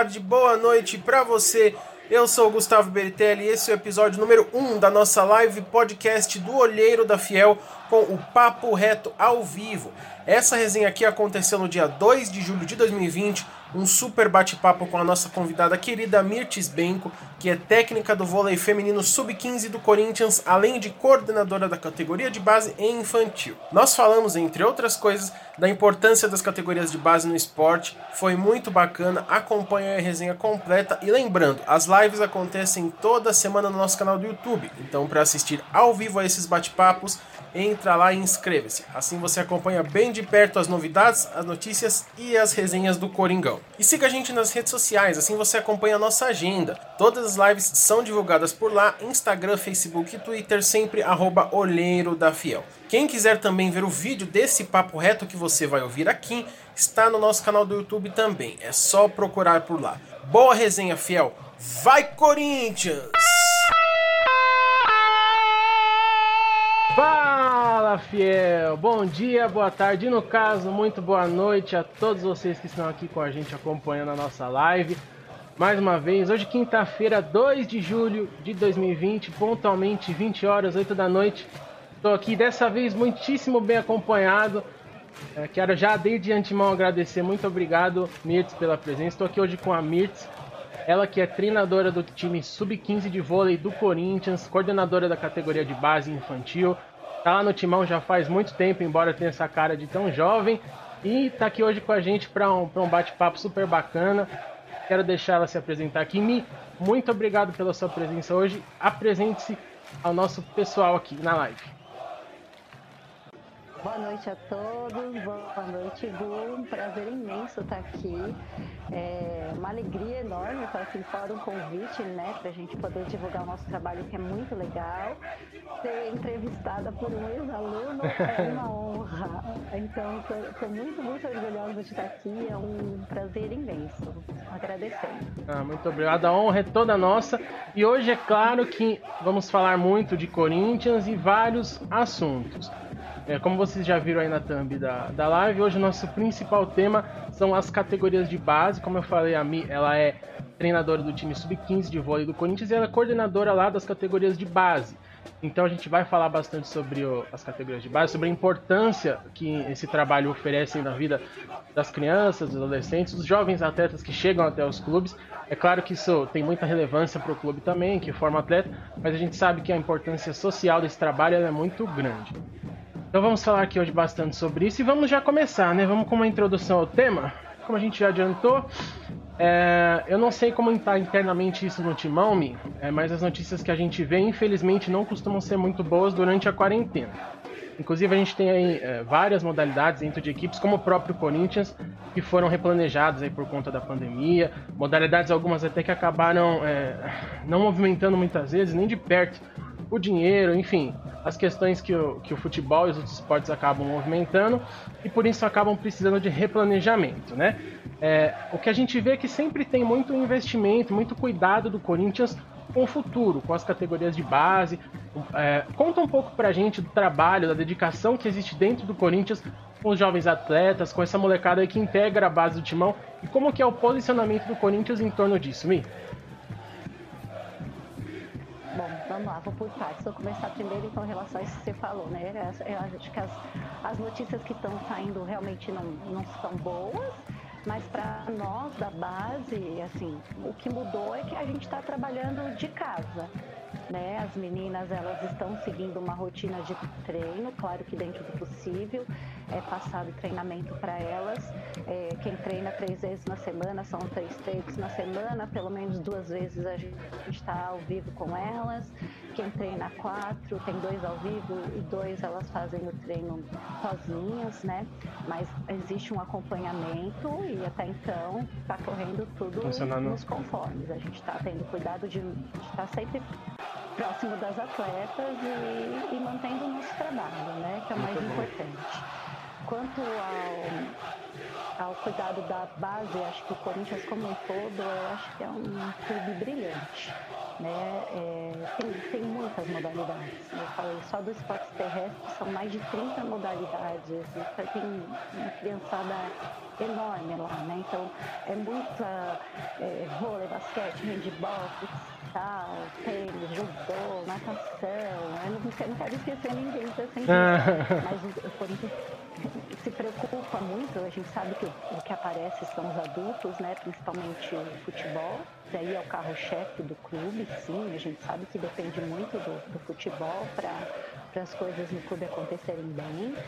tarde, boa noite para você. Eu sou o Gustavo Beritelli e esse é o episódio número 1 da nossa live podcast do Olheiro da Fiel com o Papo Reto ao vivo. Essa resenha aqui aconteceu no dia 2 de julho de 2020 um super bate-papo com a nossa convidada querida Mirtes Benco, que é técnica do vôlei feminino sub-15 do Corinthians, além de coordenadora da categoria de base e infantil. Nós falamos, entre outras coisas, da importância das categorias de base no esporte, foi muito bacana, acompanhe a resenha completa e lembrando, as lives acontecem toda semana no nosso canal do YouTube, então para assistir ao vivo a esses bate-papos, entra lá e inscreva-se. Assim você acompanha bem de perto as novidades, as notícias e as resenhas do Coringão. E siga a gente nas redes sociais, assim você acompanha a nossa agenda. Todas as lives são divulgadas por lá, Instagram, Facebook e Twitter, sempre arroba Olheiro da Fiel. Quem quiser também ver o vídeo desse papo reto que você vai ouvir aqui, está no nosso canal do YouTube também. É só procurar por lá. Boa resenha, fiel. Vai, Corinthians! Fala fiel! Bom dia, boa tarde, no caso, muito boa noite a todos vocês que estão aqui com a gente acompanhando a nossa live. Mais uma vez, hoje quinta-feira, 2 de julho de 2020, pontualmente 20 horas, 8 da noite. Estou aqui dessa vez muitíssimo bem acompanhado. É, quero já desde antemão agradecer, muito obrigado, Mirtz, pela presença. Estou aqui hoje com a Mirtz, ela que é treinadora do time sub-15 de vôlei do Corinthians, coordenadora da categoria de base infantil. Tá lá no timão já faz muito tempo, embora tenha essa cara de tão jovem. E tá aqui hoje com a gente para um, um bate-papo super bacana. Quero deixar ela se apresentar aqui. Mi, muito obrigado pela sua presença hoje. Apresente-se ao nosso pessoal aqui na live. Boa noite a todos, boa noite, Gu. Um prazer imenso estar aqui. É uma alegria enorme estar aqui fora um convite, né, para a gente poder divulgar o nosso trabalho, que é muito legal. Ser entrevistada por um ex-aluno é uma honra. Então, estou muito, muito orgulhosa de estar aqui. É um prazer imenso. Agradecendo. Ah, muito obrigado. A honra é toda nossa. E hoje é claro que vamos falar muito de Corinthians e vários assuntos. É, como vocês já viram aí na thumb da, da live, hoje o nosso principal tema são as categorias de base. Como eu falei, a Mi, ela é treinadora do time sub-15 de vôlei do Corinthians e ela é coordenadora lá das categorias de base. Então a gente vai falar bastante sobre o, as categorias de base, sobre a importância que esse trabalho oferece na vida das crianças, dos adolescentes, dos jovens atletas que chegam até os clubes. É claro que isso tem muita relevância para o clube também, que forma atleta, mas a gente sabe que a importância social desse trabalho é muito grande. Então vamos falar aqui hoje bastante sobre isso e vamos já começar, né? Vamos com uma introdução ao tema. Como a gente já adiantou, é, eu não sei como está internamente isso no Timão, é, mas as notícias que a gente vê, infelizmente, não costumam ser muito boas durante a quarentena. Inclusive, a gente tem aí é, várias modalidades dentro de equipes, como o próprio Corinthians, que foram replanejadas aí por conta da pandemia. Modalidades algumas até que acabaram é, não movimentando muitas vezes, nem de perto, o dinheiro, enfim, as questões que o, que o futebol e os outros esportes acabam movimentando e por isso acabam precisando de replanejamento, né? É, o que a gente vê é que sempre tem muito investimento, muito cuidado do Corinthians com o futuro, com as categorias de base. É, conta um pouco pra gente do trabalho, da dedicação que existe dentro do Corinthians com os jovens atletas, com essa molecada que integra a base do timão e como que é o posicionamento do Corinthians em torno disso, Mi? Bom, vamos lá, vou por partes. Vou começar primeiro então em relação a isso que você falou, né? Eu acho que as, as notícias que estão saindo realmente não, não são boas, mas para nós da base, assim, o que mudou é que a gente está trabalhando de casa. Né? As meninas elas estão seguindo uma rotina de treino, claro que dentro do possível, é passado treinamento para elas. É, quem treina três vezes na semana, são três treinos na semana, pelo menos duas vezes a gente está ao vivo com elas. Quem treina quatro, tem dois ao vivo e dois elas fazem o treino sozinhas, né? Mas existe um acompanhamento e até então está correndo tudo nos conformes. A gente está tendo cuidado de estar tá sempre próximo das atletas e, e mantendo o nosso trabalho, né? Que é o mais importante. Quanto ao, ao cuidado da base, acho que o Corinthians como um todo, eu acho que é um clube brilhante. né? É, tem, tem muitas modalidades. Eu falei só do esporte terrestre são mais de 30 modalidades. Então, tem uma criançada enorme lá, né? Então é muita é, vôlei, basquete, handball, futsal, tênis, judô, natação. Eu não, eu não quero esquecer ninguém, tá mas o Corinthians preocupa muito, a gente sabe que o que aparece são os adultos, né? Principalmente o futebol. Daí é o carro-chefe do clube, sim, a gente sabe que depende muito do, do futebol para as coisas no clube acontecerem bem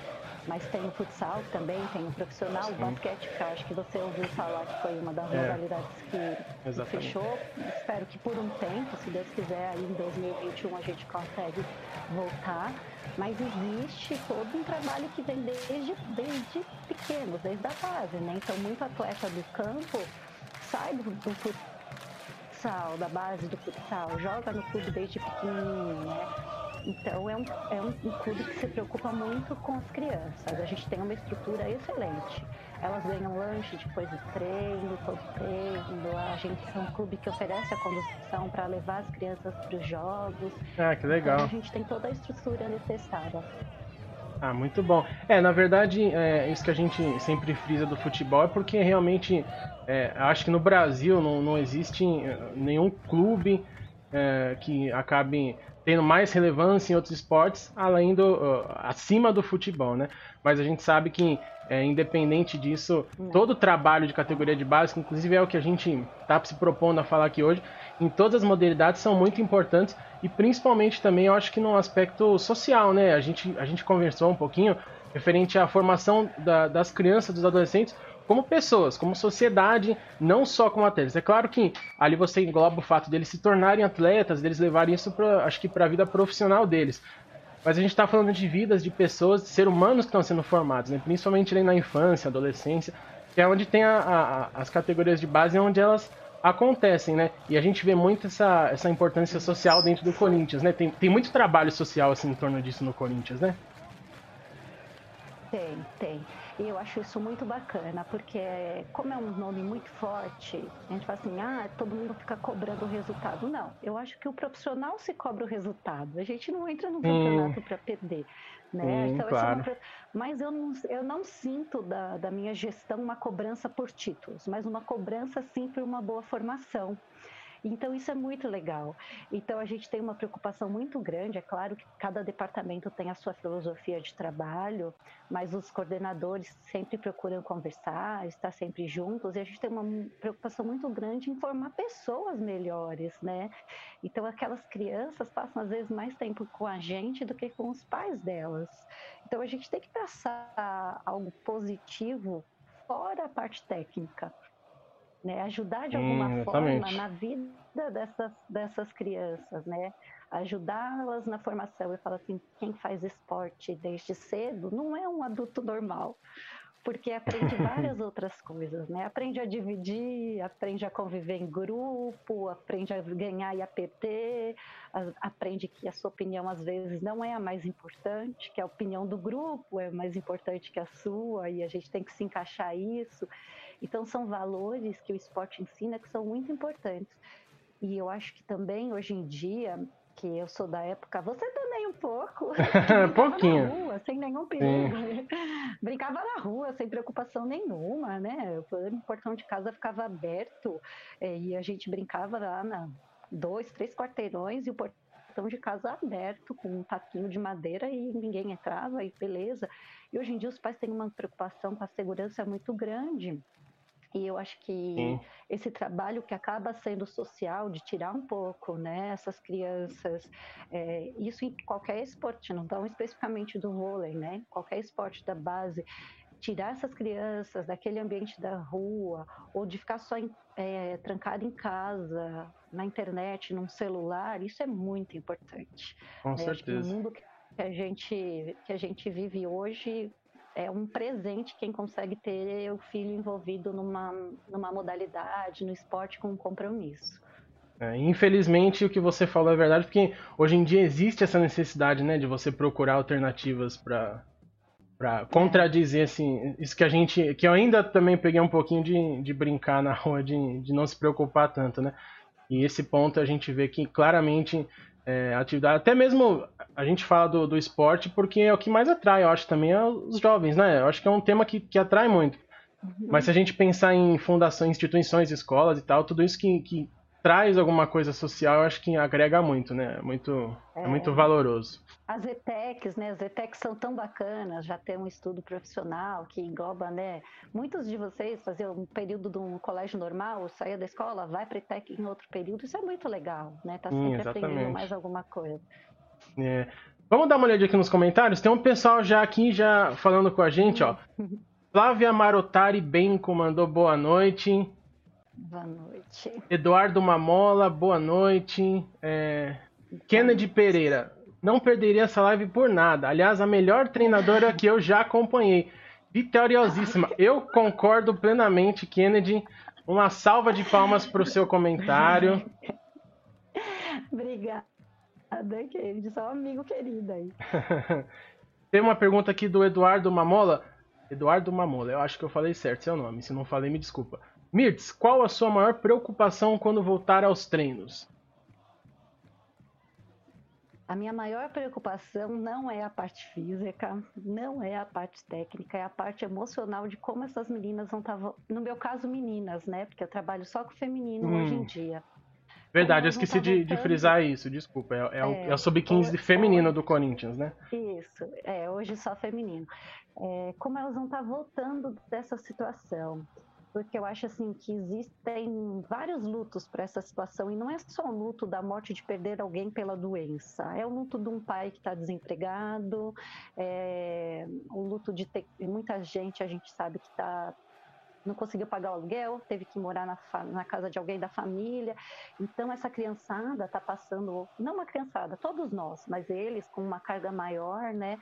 mas tem o futsal também, tem o profissional, Sim. o basquete, que eu acho que você ouviu falar que foi uma das é. modalidades que, que, fechou. Espero que por um tempo, se Deus quiser, aí em 2021 a gente consegue voltar. Mas existe todo um trabalho que vem desde, desde pequenos, desde a base, né? Então, muito atleta do campo sai do, do futsal, da base do futsal, joga no clube desde pequenininho, né? Então é um, é um, um clube que se preocupa muito com as crianças. A gente tem uma estrutura excelente. Elas ganham lanche depois do treino, todo treino. A gente é um clube que oferece a condução para levar as crianças para os jogos. Ah, que legal. Então, a gente tem toda a estrutura necessária. Ah, muito bom. É, na verdade, é, isso que a gente sempre frisa do futebol é porque realmente, é, acho que no Brasil não, não existe é, nenhum clube é, que acabe tendo mais relevância em outros esportes, além do uh, acima do futebol, né? Mas a gente sabe que é, independente disso, todo o trabalho de categoria de base, que inclusive é o que a gente está se propondo a falar aqui hoje, em todas as modalidades são muito importantes e principalmente também eu acho que no aspecto social, né? A gente, a gente conversou um pouquinho referente à formação da, das crianças, dos adolescentes, como pessoas, como sociedade, não só como atletas. É claro que ali você engloba o fato deles se tornarem atletas, deles levarem isso para, acho que para a vida profissional deles. Mas a gente está falando de vidas de pessoas, de seres humanos que estão sendo formados, né? principalmente ali na infância, adolescência, que é onde tem a, a, as categorias de base, onde elas acontecem, né? E a gente vê muito essa, essa importância social dentro do Corinthians, né? Tem, tem muito trabalho social assim em torno disso no Corinthians, né? Tem, tem. E eu acho isso muito bacana, porque como é um nome muito forte, a gente fala assim, ah, todo mundo fica cobrando o resultado. Não, eu acho que o profissional se cobra o resultado. A gente não entra no hum. campeonato hum. para perder. Né? Hum, então, claro. uma... Mas eu não, eu não sinto da, da minha gestão uma cobrança por títulos, mas uma cobrança sim por uma boa formação. Então, isso é muito legal. Então, a gente tem uma preocupação muito grande. É claro que cada departamento tem a sua filosofia de trabalho, mas os coordenadores sempre procuram conversar, estar sempre juntos, e a gente tem uma preocupação muito grande em formar pessoas melhores, né? Então, aquelas crianças passam, às vezes, mais tempo com a gente do que com os pais delas. Então, a gente tem que passar algo positivo fora a parte técnica né? Ajudar de alguma hum, forma na vida dessas, dessas crianças, né? Ajudá-las na formação. Eu falo assim, quem faz esporte desde cedo não é um adulto normal, porque aprende várias outras coisas, né? Aprende a dividir, aprende a conviver em grupo, aprende a ganhar e a perder, aprende que a sua opinião às vezes não é a mais importante, que a opinião do grupo é mais importante que a sua, e a gente tem que se encaixar isso. Então, são valores que o esporte ensina que são muito importantes. E eu acho que também, hoje em dia, que eu sou da época, você também um pouco. Pouquinho. Na rua, sem nenhum perigo. Brincava na rua, sem preocupação nenhuma, né? O portão de casa ficava aberto é, e a gente brincava lá na dois, três quarteirões e o portão de casa aberto, com um taquinho de madeira e ninguém entrava e beleza. E hoje em dia os pais têm uma preocupação com a segurança muito grande. E eu acho que Sim. esse trabalho que acaba sendo social, de tirar um pouco, né, essas crianças, é, isso em qualquer esporte, não tão especificamente do vôlei, né, qualquer esporte da base, tirar essas crianças daquele ambiente da rua ou de ficar só é, trancado em casa, na internet, num celular, isso é muito importante. Com é, certeza. no mundo que a gente que a gente vive hoje, é um presente quem consegue ter o filho envolvido numa, numa modalidade, no esporte com um compromisso. É, infelizmente o que você falou é verdade, porque hoje em dia existe essa necessidade, né, de você procurar alternativas para para contradizer assim, isso que a gente, que eu ainda também peguei um pouquinho de, de brincar na rua, de, de não se preocupar tanto, né? E esse ponto a gente vê que claramente é, atividade, até mesmo a gente fala do, do esporte porque é o que mais atrai, eu acho também, é os jovens, né? Eu acho que é um tema que, que atrai muito. Mas se a gente pensar em fundações, instituições, escolas e tal, tudo isso que, que traz alguma coisa social, eu acho que agrega muito, né? É muito, é. é muito valoroso. As ETECs, né? As ETECs são tão bacanas, já tem um estudo profissional que engloba, né? Muitos de vocês faziam um período de um colégio normal, saía da escola, vai para ETEC em outro período, isso é muito legal, né? Tá sempre Sim, aprendendo mais alguma coisa. É. Vamos dar uma olhadinha aqui nos comentários? Tem um pessoal já aqui já falando com a gente, ó. Flávia Marotari bem comandou boa noite. Boa noite. Eduardo Mamola, boa noite. É... Kennedy Pereira, não perderia essa live por nada. Aliás, a melhor treinadora que eu já acompanhei. Vitoriosíssima. Eu concordo plenamente, Kennedy. Uma salva de palmas para o seu comentário. Obrigada, Kennedy. Só um amigo querido aí. Tem uma pergunta aqui do Eduardo Mamola. Eduardo Mamola, eu acho que eu falei certo seu nome. Se não falei, me desculpa. Mirtz, qual a sua maior preocupação quando voltar aos treinos? A minha maior preocupação não é a parte física, não é a parte técnica, é a parte emocional de como essas meninas vão estar. Tá no meu caso, meninas, né? Porque eu trabalho só com feminino hum. hoje em dia. Verdade, eu esqueci tá de, de, frisar isso, desculpa. É, é, o, é, é o sub-15 feminino do Corinthians, né? Isso, é, hoje só feminino. É, como elas vão estar tá voltando dessa situação? Porque eu acho assim que existem vários lutos para essa situação e não é só o luto da morte de perder alguém pela doença, é o luto de um pai que está desempregado, é o luto de ter muita gente a gente sabe que está não conseguiu pagar o aluguel, teve que morar na, na, casa de alguém da família. Então, essa criançada está passando, não uma criançada, todos nós, mas eles com uma carga maior, né?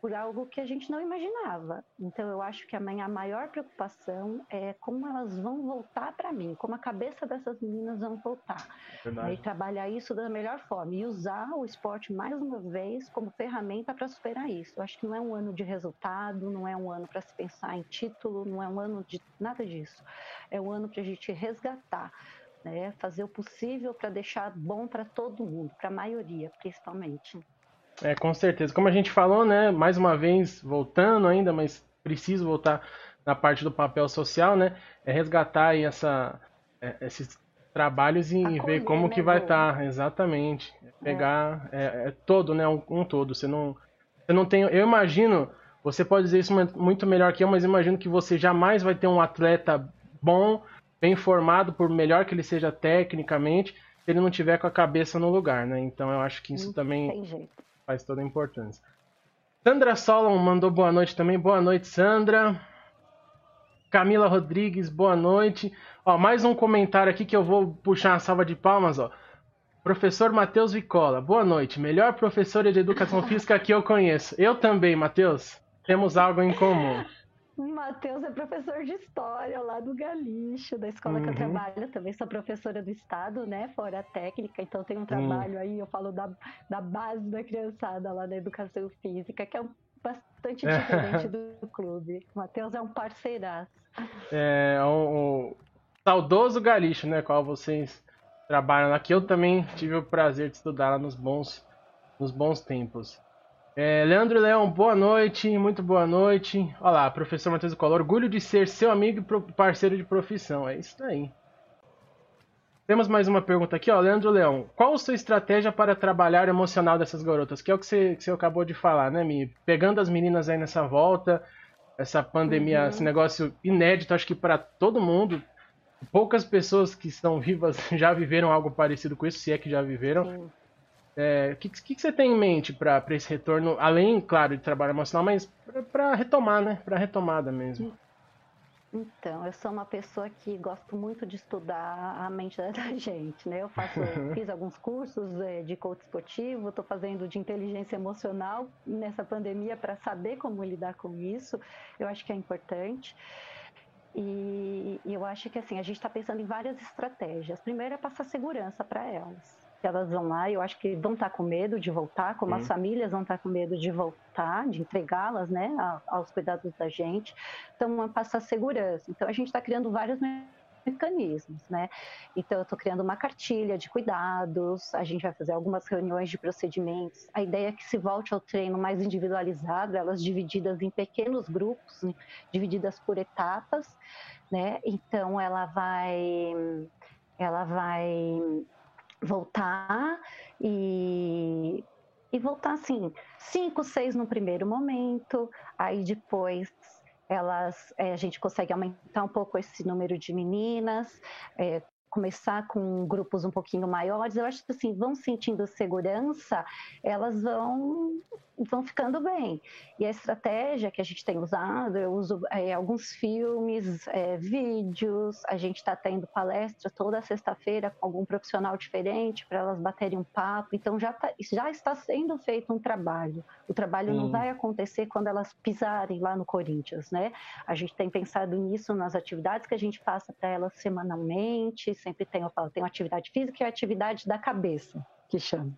Por algo que a gente não imaginava. Então, eu acho que a minha maior preocupação é como elas vão voltar para mim, como a cabeça dessas meninas vão voltar. Verdade. E trabalhar isso da melhor forma e usar o esporte mais uma vez como ferramenta para superar isso. Eu acho que não é um ano de resultado, não é um ano para se pensar em título, não é um ano de nada disso. É um ano para a gente resgatar. Né, fazer o possível para deixar bom para todo mundo, para a maioria, principalmente. É, com certeza. Como a gente falou, né, mais uma vez, voltando ainda, mas preciso voltar na parte do papel social, né, é resgatar aí essa, é, esses trabalhos e Acolher, ver como né, que vai estar, tá, exatamente. Pegar é. é. é, todo, né, um, um, todo. Você não, você não tem, eu imagino, você pode dizer isso muito melhor que eu, mas imagino que você jamais vai ter um atleta bom, bem formado, por melhor que ele seja tecnicamente, se ele não tiver com a cabeça no lugar, né? Então eu acho que isso não também faz toda a importância. Sandra Solon mandou boa noite também. Boa noite, Sandra. Camila Rodrigues, boa noite. Ó, mais um comentário aqui que eu vou puxar uma salva de palmas, ó. Professor Matheus Vicola, boa noite. Melhor professora de educação física que eu conheço. Eu também, Matheus. Temos algo em comum. O Matheus é professor de história lá do Galixo, da escola uhum. que eu uhum. trabalho. Também sou professora do estado, né? Fora técnica, então tem um trabalho uhum. aí, eu falo da, da base da criançada lá da educação física, que é bastante diferente do clube. O Matheus é um parceiraço. É, o, o saudoso Galixo, né? Qual vocês trabalham aqui. Eu também tive o prazer de estudar lá nos bons, nos bons tempos. É, Leandro Leão, boa noite, muito boa noite. Olá, professor Matheus Collor, orgulho de ser seu amigo e parceiro de profissão. É isso aí. Temos mais uma pergunta aqui, ó. Leandro Leão, qual a sua estratégia para trabalhar o emocional dessas garotas? Que é o que você, que você acabou de falar, né, Mi? Pegando as meninas aí nessa volta, essa pandemia, uhum. esse negócio inédito, acho que para todo mundo. Poucas pessoas que estão vivas já viveram algo parecido com isso, se é que já viveram. Sim. O é, que, que, que, você tem em mente para esse retorno, além, claro, de trabalho emocional, mas para retomar, né? Para retomada mesmo. Então, eu sou uma pessoa que gosto muito de estudar a mente da gente, né? Eu faço, fiz alguns cursos é, de coach esportivo, estou fazendo de inteligência emocional nessa pandemia para saber como lidar com isso. Eu acho que é importante. E, e eu acho que assim a gente está pensando em várias estratégias. Primeiro é passar segurança para elas elas vão lá, eu acho que vão estar tá com medo de voltar, como as famílias vão estar tá com medo de voltar, de entregá-las, né, aos cuidados da gente. Então, é passar segurança. Então, a gente está criando vários mecanismos, né? Então, eu estou criando uma cartilha de cuidados, a gente vai fazer algumas reuniões de procedimentos. A ideia é que se volte ao treino mais individualizado, elas divididas em pequenos grupos, né? divididas por etapas, né? Então, ela vai, ela vai voltar e e voltar assim, cinco, seis no primeiro momento, aí depois elas, é, a gente consegue aumentar um pouco esse número de meninas, é, começar com grupos um pouquinho maiores, eu acho que assim, vão sentindo segurança, elas vão vão ficando bem. E a estratégia que a gente tem usado, eu uso é, alguns filmes, é, vídeos, a gente está tendo palestra toda sexta-feira com algum profissional diferente para elas baterem um papo. Então já, tá, já está sendo feito um trabalho. O trabalho hum. não vai acontecer quando elas pisarem lá no Corinthians, né? A gente tem pensado nisso nas atividades que a gente passa para elas semanalmente. Sempre tem, eu falo, tem atividade física e atividade da cabeça, que chama.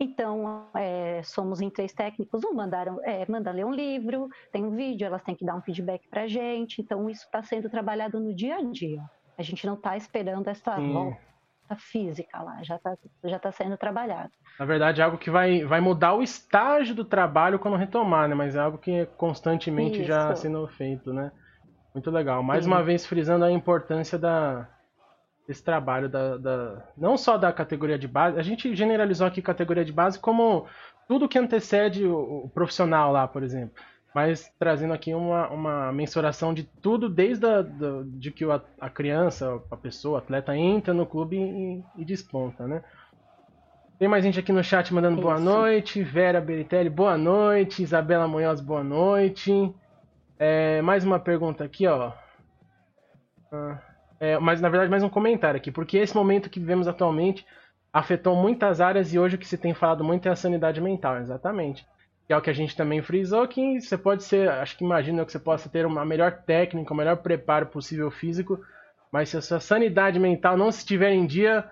Então, é, somos em três técnicos, um mandaram, é, manda ler um livro, tem um vídeo, elas têm que dar um feedback para a gente. Então, isso está sendo trabalhado no dia a dia. A gente não está esperando essa Sim. volta física lá, já está já tá sendo trabalhado. Na verdade, é algo que vai, vai mudar o estágio do trabalho quando retomar, né? Mas é algo que é constantemente Isso. já sendo feito, né? Muito legal. Mais Sim. uma vez frisando a importância da, esse trabalho da, da, não só da categoria de base, a gente generalizou aqui categoria de base como tudo que antecede o, o profissional lá, por exemplo, mas trazendo aqui uma, uma mensuração de tudo desde a, do, de que a, a, criança, a pessoa, o atleta entra no clube e, e, desponta, né? Tem mais gente aqui no chat mandando Isso. boa noite, Vera Beritelli, boa noite, Isabela Munhoz, boa noite. É, mais uma pergunta aqui, ó. Ah. É, mas na verdade mais um comentário aqui, porque esse momento que vivemos atualmente afetou muitas áreas e hoje o que se tem falado muito é a sanidade mental, exatamente. Que é o que a gente também frisou, que você pode ser, acho que imagina que você possa ter uma melhor técnica, o melhor preparo possível físico, mas se a sua sanidade mental não estiver em dia,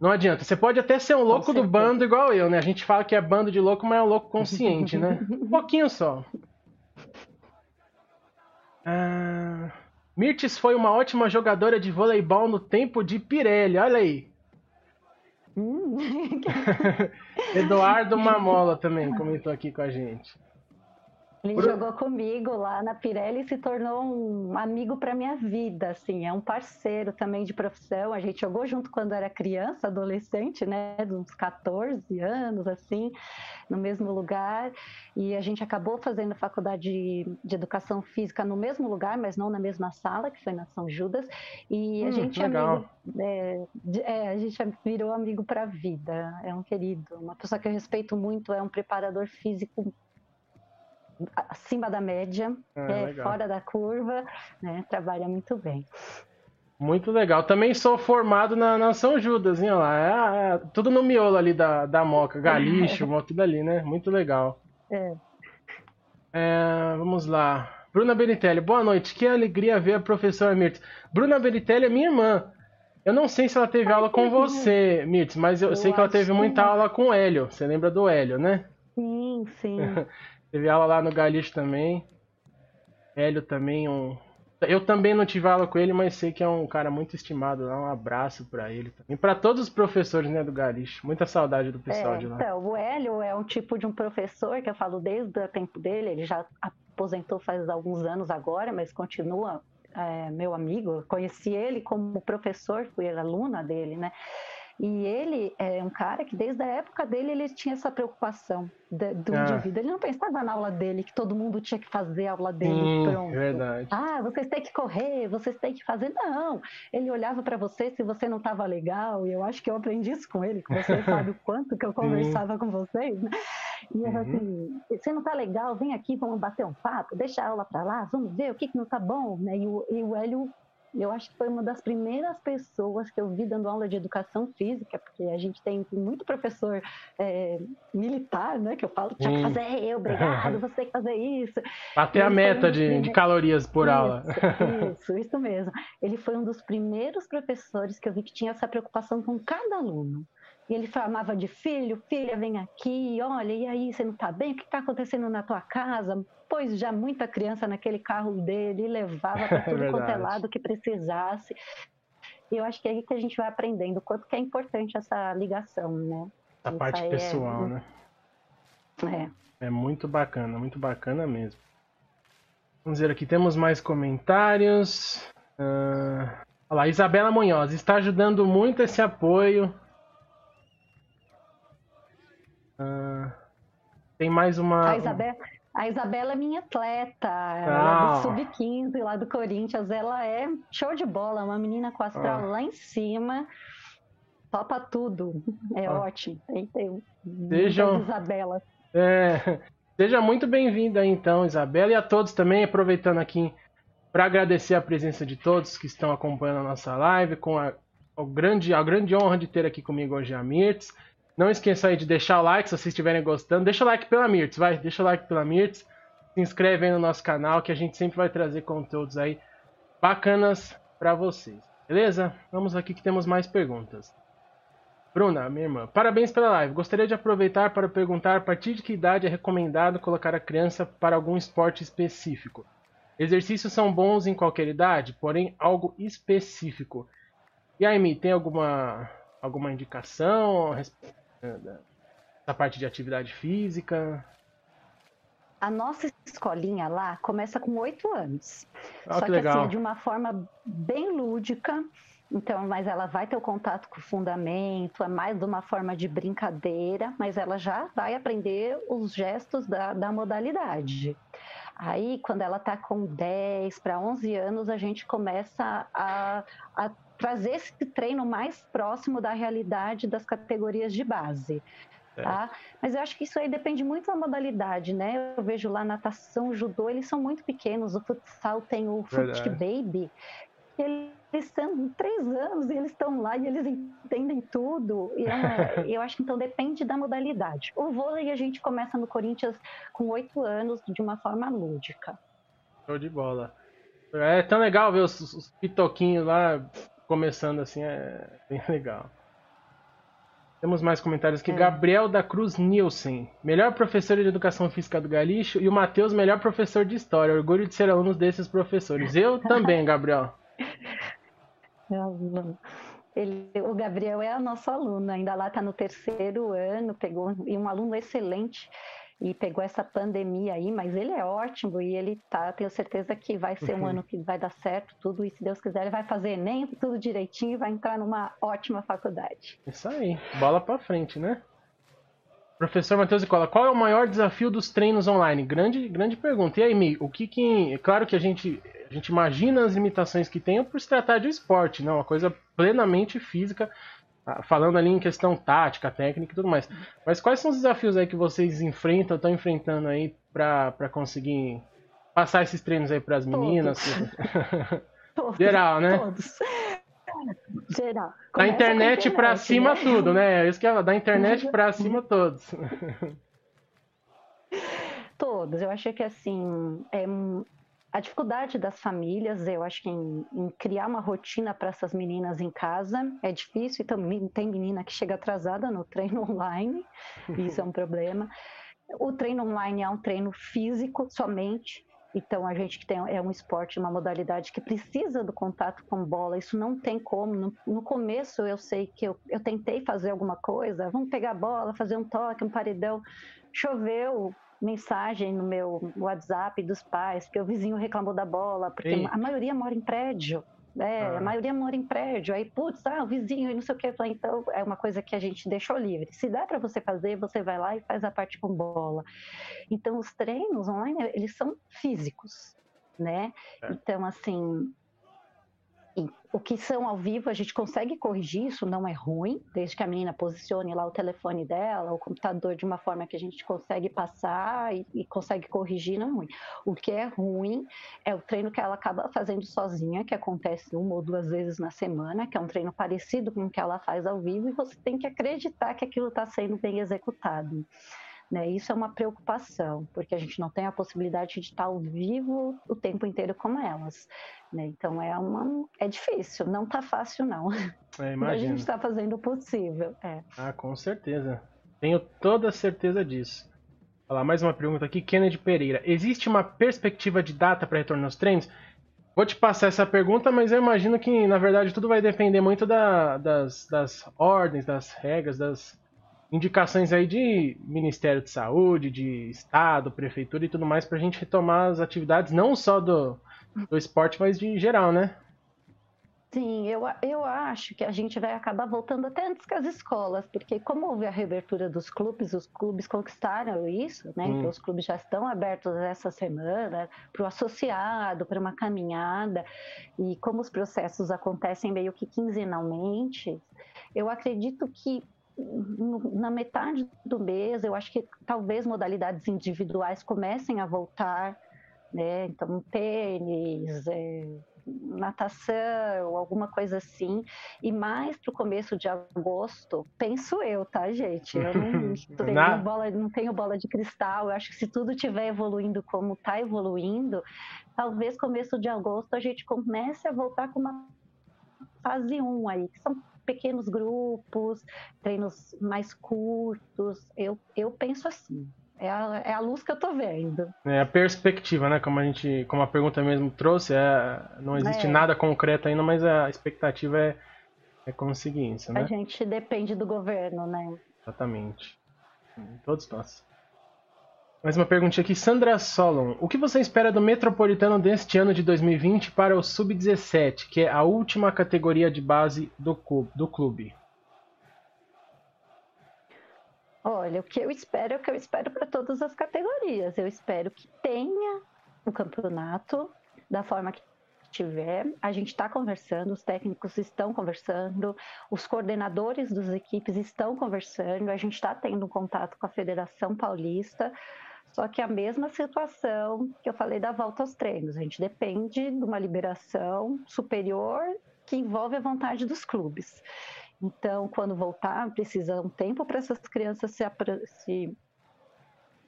não adianta. Você pode até ser um louco do bando igual eu, né? A gente fala que é bando de louco, mas é um louco consciente, né? Um pouquinho só. Ah... Mirtes foi uma ótima jogadora de voleibol no tempo de Pirelli, olha aí. Hum. Eduardo Mamola também comentou aqui com a gente. Ele jogou comigo lá na Pirelli e se tornou um amigo para minha vida, assim, é um parceiro também de profissão. A gente jogou junto quando era criança, adolescente, né, de uns 14 anos, assim, no mesmo lugar. E a gente acabou fazendo faculdade de, de educação física no mesmo lugar, mas não na mesma sala, que foi na São Judas. E a hum, gente amigo, é, é, a gente virou amigo para a vida. É um querido, uma pessoa que eu respeito muito, é um preparador físico acima da média, é, fora da curva, né? Trabalha muito bem. Muito legal. Também sou formado na, na São Judas, hein, lá. É, é, tudo no miolo ali da, da Moca, Galixo, tudo ali, né? Muito legal. É. é. Vamos lá. Bruna Benitelli, boa noite. Que alegria ver a professora Mirtz. Bruna Benitelli é minha irmã. Eu não sei se ela teve aula com você, Mirtz, mas eu, eu sei que ela teve muita aula com o Hélio. Você lembra do Hélio, né? Sim, sim. Teve aula lá no Galixo também. Hélio também, um. Eu também não tive aula com ele, mas sei que é um cara muito estimado lá. Um abraço para ele também. Para todos os professores né, do Galixo. Muita saudade do pessoal é, de lá. Então, o Hélio é um tipo de um professor que eu falo desde o tempo dele. Ele já aposentou faz alguns anos agora, mas continua é, meu amigo. Conheci ele como professor, fui aluna dele, né? E ele é um cara que desde a época dele ele tinha essa preocupação de, do ah. indivíduo. Ele não pensava na aula dele, que todo mundo tinha que fazer a aula dele hum, pronto. Verdade. Ah, vocês têm que correr, vocês têm que fazer. Não, ele olhava para você se você não estava legal, e eu acho que eu aprendi isso com ele, que você sabe o quanto que eu conversava com vocês, né? E eu uhum. assim, você não tá legal, vem aqui, vamos bater um papo, deixa a aula para lá, vamos ver o que, que não tá bom, né? E o, e o Hélio eu acho que foi uma das primeiras pessoas que eu vi dando aula de educação física, porque a gente tem muito professor é, militar, né? Que eu falo, tinha que fazer eu, obrigado, você tem que fazer isso. Até a meta de, de, calorias por isso, aula. Isso, isso mesmo. Ele foi um dos primeiros professores que eu vi que tinha essa preocupação com cada aluno. E ele chamava de filho, filha, vem aqui, olha, e aí, você não está bem? O que está acontecendo na tua casa? Pôs já muita criança naquele carro dele e levava para tudo é quanto é lado que precisasse. eu acho que é aí que a gente vai aprendendo o quanto que é importante essa ligação, né? A Isso parte pessoal, é... né? É. É muito bacana, muito bacana mesmo. Vamos ver aqui, temos mais comentários. Uh... Olha lá, Isabela Munhoz, está ajudando muito esse apoio. Uh... Tem mais uma. A Isabela, a Isabela é minha atleta, ela é do Sub-15 lá do Corinthians. Ela é show de bola, uma menina com astral ah. lá em cima. Topa tudo. É ah. ótimo. Tem Sejam... Isabela. É, seja muito bem-vinda então, Isabela, e a todos também, aproveitando aqui para agradecer a presença de todos que estão acompanhando a nossa live, com a, a, grande, a grande honra de ter aqui comigo hoje a Mirtz. Não esqueça aí de deixar o like se vocês estiverem gostando. Deixa o like pela Mirtz, vai, deixa o like pela Mirtz. Se inscreve aí no nosso canal que a gente sempre vai trazer conteúdos aí bacanas para vocês. Beleza? Vamos aqui que temos mais perguntas. Bruna, minha irmã, parabéns pela live. Gostaria de aproveitar para perguntar a partir de que idade é recomendado colocar a criança para algum esporte específico. Exercícios são bons em qualquer idade, porém algo específico. E aí, Mi, tem alguma, alguma indicação da parte de atividade física? A nossa escolinha lá começa com oito anos. Ah, Só que, que assim, é de uma forma bem lúdica. Então, mas ela vai ter o contato com o fundamento, é mais de uma forma de brincadeira, mas ela já vai aprender os gestos da, da modalidade. Aí, quando ela está com 10 para 11 anos, a gente começa a, a trazer esse treino mais próximo da realidade das categorias de base. Tá? Mas eu acho que isso aí depende muito da modalidade, né? Eu vejo lá natação, judô, eles são muito pequenos. O futsal tem o Foot Baby, eles estão três anos e eles estão lá e eles entendem tudo. E é, eu acho que então depende da modalidade. O vôlei a gente começa no Corinthians com oito anos de uma forma lúdica. Show de bola. É tão legal ver os, os pitoquinhos lá começando assim, é bem legal. Temos mais comentários aqui. É. Gabriel da Cruz Nielsen, melhor professor de educação física do Galixo, e o Matheus, melhor professor de história. Orgulho de ser aluno desses professores. Eu também, Gabriel. Ele, o Gabriel é nosso aluno, ainda lá está no terceiro ano, pegou e um aluno excelente e pegou essa pandemia aí, mas ele é ótimo e ele tá, tenho certeza que vai ser um uhum. ano que vai dar certo, tudo e se Deus quiser ele vai fazer Enem, tudo direitinho e vai entrar numa ótima faculdade. Isso aí, bola para frente, né? Professor Matheus Nicola, qual é o maior desafio dos treinos online? Grande, grande pergunta. E aí, Mi, o que que. Claro que a gente, a gente imagina as limitações que tem por se tratar de esporte, não? Uma coisa plenamente física, ah, falando ali em questão tática, técnica e tudo mais. Mas quais são os desafios aí que vocês enfrentam, estão enfrentando aí para conseguir passar esses treinos aí para as meninas? Todos. Geral, né? Todos. Geral. da internet, para cima né? tudo, né? Isso que é da internet para cima todos. Todos. Eu acho que assim, é, a dificuldade das famílias, eu acho que em, em criar uma rotina para essas meninas em casa é difícil. Então, tem menina que chega atrasada no treino online, isso é um problema. O treino online é um treino físico somente, então, a gente que tem é um esporte, uma modalidade que precisa do contato com bola, isso não tem como. No, no começo, eu sei que eu, eu tentei fazer alguma coisa, vamos pegar a bola, fazer um toque, um paredão. Choveu, mensagem no meu WhatsApp dos pais, porque o vizinho reclamou da bola, porque Ei. a maioria mora em prédio. É, ah. A maioria mora em prédio, aí, putz, ah, o vizinho e não sei o que. Então, é uma coisa que a gente deixou livre. Se dá para você fazer, você vai lá e faz a parte com bola. Então, os treinos online, eles são físicos, né? É. Então, assim, o que são ao vivo, a gente consegue corrigir, isso não é ruim, desde que a menina posicione lá o telefone dela, o computador de uma forma que a gente consegue passar e, e, consegue corrigir, não é ruim. O que é ruim é o treino que ela acaba fazendo sozinha, que acontece uma ou duas vezes na semana, que é um treino parecido com o que ela faz ao vivo, e você tem que acreditar que aquilo está sendo bem executado. Né? Isso é uma preocupação, porque a gente não tem a possibilidade de estar ao vivo o tempo inteiro como elas. Né? Então é uma é difícil, não está fácil não. É, a gente está fazendo o possível. É. Ah, com certeza. Tenho toda a certeza disso. Olha lá, mais uma pergunta aqui, Kennedy Pereira. Existe uma perspectiva de data para retorno aos treinos? Vou te passar essa pergunta, mas eu imagino que, na verdade, tudo vai depender muito da, das, das ordens, das regras, das indicações aí de Ministério de Saúde, de Estado, Prefeitura e tudo mais, para a gente retomar as atividades, não só do, do esporte, mas de geral, né? Sim, eu, eu acho que a gente vai acabar voltando até antes que as escolas, porque como houve a reabertura dos clubes, os clubes conquistaram isso, né? Hum. Então os clubes já estão abertos essa semana para o associado, para uma caminhada, e como os processos acontecem meio que quinzenalmente, eu acredito que na metade do mês, eu acho que talvez modalidades individuais comecem a voltar, né? Então, tênis, é, natação, alguma coisa assim, e mais para o começo de agosto, penso eu, tá, gente? Eu não, tenho bola, não tenho bola de cristal, eu acho que se tudo estiver evoluindo como está evoluindo, talvez começo de agosto a gente comece a voltar com uma fase 1 aí, que são pequenos grupos, treinos mais curtos, eu, eu penso assim. É a, é a luz que eu tô vendo. É a perspectiva, né? Como a gente, como a pergunta mesmo trouxe, é, não existe é. nada concreto ainda, mas a expectativa é, é conseguir isso, né? A gente depende do governo, né? Exatamente. Todos nós. Mais uma perguntinha aqui. Sandra Solon, o que você espera do Metropolitano deste ano de 2020 para o Sub-17, que é a última categoria de base do, clube? Olha, o que eu espero é o que eu espero para todas as categorias. Eu espero que tenha o um campeonato da forma que tiver. A gente está conversando, os técnicos estão conversando, os coordenadores das equipes estão conversando, a gente está tendo um contato com a Federação Paulista. Só que a mesma situação que eu falei da volta aos treinos. A gente depende de uma liberação superior que envolve a vontade dos clubes. Então, quando voltar, precisa um tempo para essas crianças se, se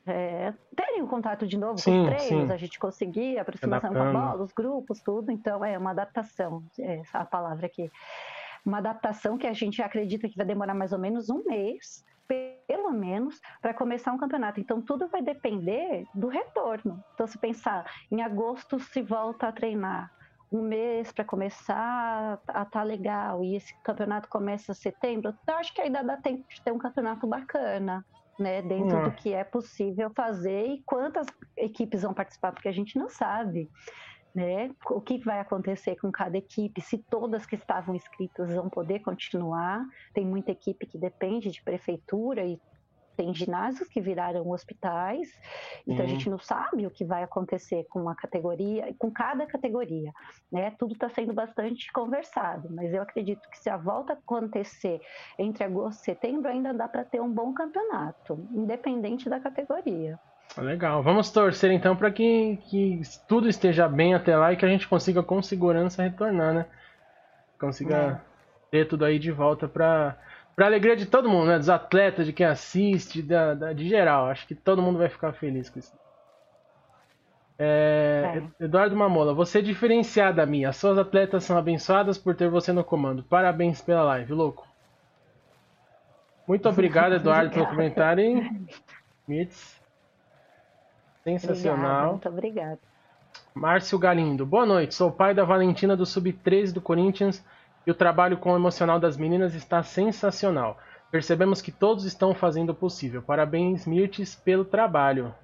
é, terem um contato de novo sim, com os treinos, sim. a gente conseguir a aproximação com a bola, os grupos, tudo. Então, é uma adaptação, essa é a palavra aqui. Uma adaptação que a gente acredita que vai demorar mais ou menos um mês, pelo menos, para começar um campeonato. Então, tudo vai depender do retorno. Então, se pensar, em agosto se volta a treinar, um mês para começar a tá legal e esse campeonato começa em setembro, eu acho que ainda dá tempo de ter um campeonato bacana, né? Dentro uhum. do que é possível fazer e quantas equipes vão participar, porque a gente não sabe. Né? O que vai acontecer com cada equipe, se todas que estavam inscritas vão poder continuar. Tem muita equipe que depende de prefeitura e tem ginásios que viraram hospitais, então uhum. a gente não sabe o que vai acontecer com uma categoria, com cada categoria, né? Tudo está sendo bastante conversado, mas eu acredito que se a volta acontecer entre agosto e setembro, ainda dá para ter um bom campeonato, independente da categoria. Legal, vamos torcer então para que, que tudo esteja bem até lá e que a gente consiga com segurança retornar, né? Consiga é. ter tudo aí de volta para Pra alegria de todo mundo, né? Dos atletas, de quem assiste, da, da, de geral. Acho que todo mundo vai ficar feliz com isso. É, é. Eduardo Mamola, você é diferenciada, minha. Suas atletas são abençoadas por ter você no comando. Parabéns pela live, louco. Muito obrigado, Eduardo, pelo comentário. Mitz. Sensacional. Obrigada, muito obrigado. Márcio Galindo, boa noite. Sou pai da Valentina do Sub-13 do Corinthians e o trabalho com o emocional das meninas está sensacional. Percebemos que todos estão fazendo o possível. Parabéns, Mirtes, pelo trabalho.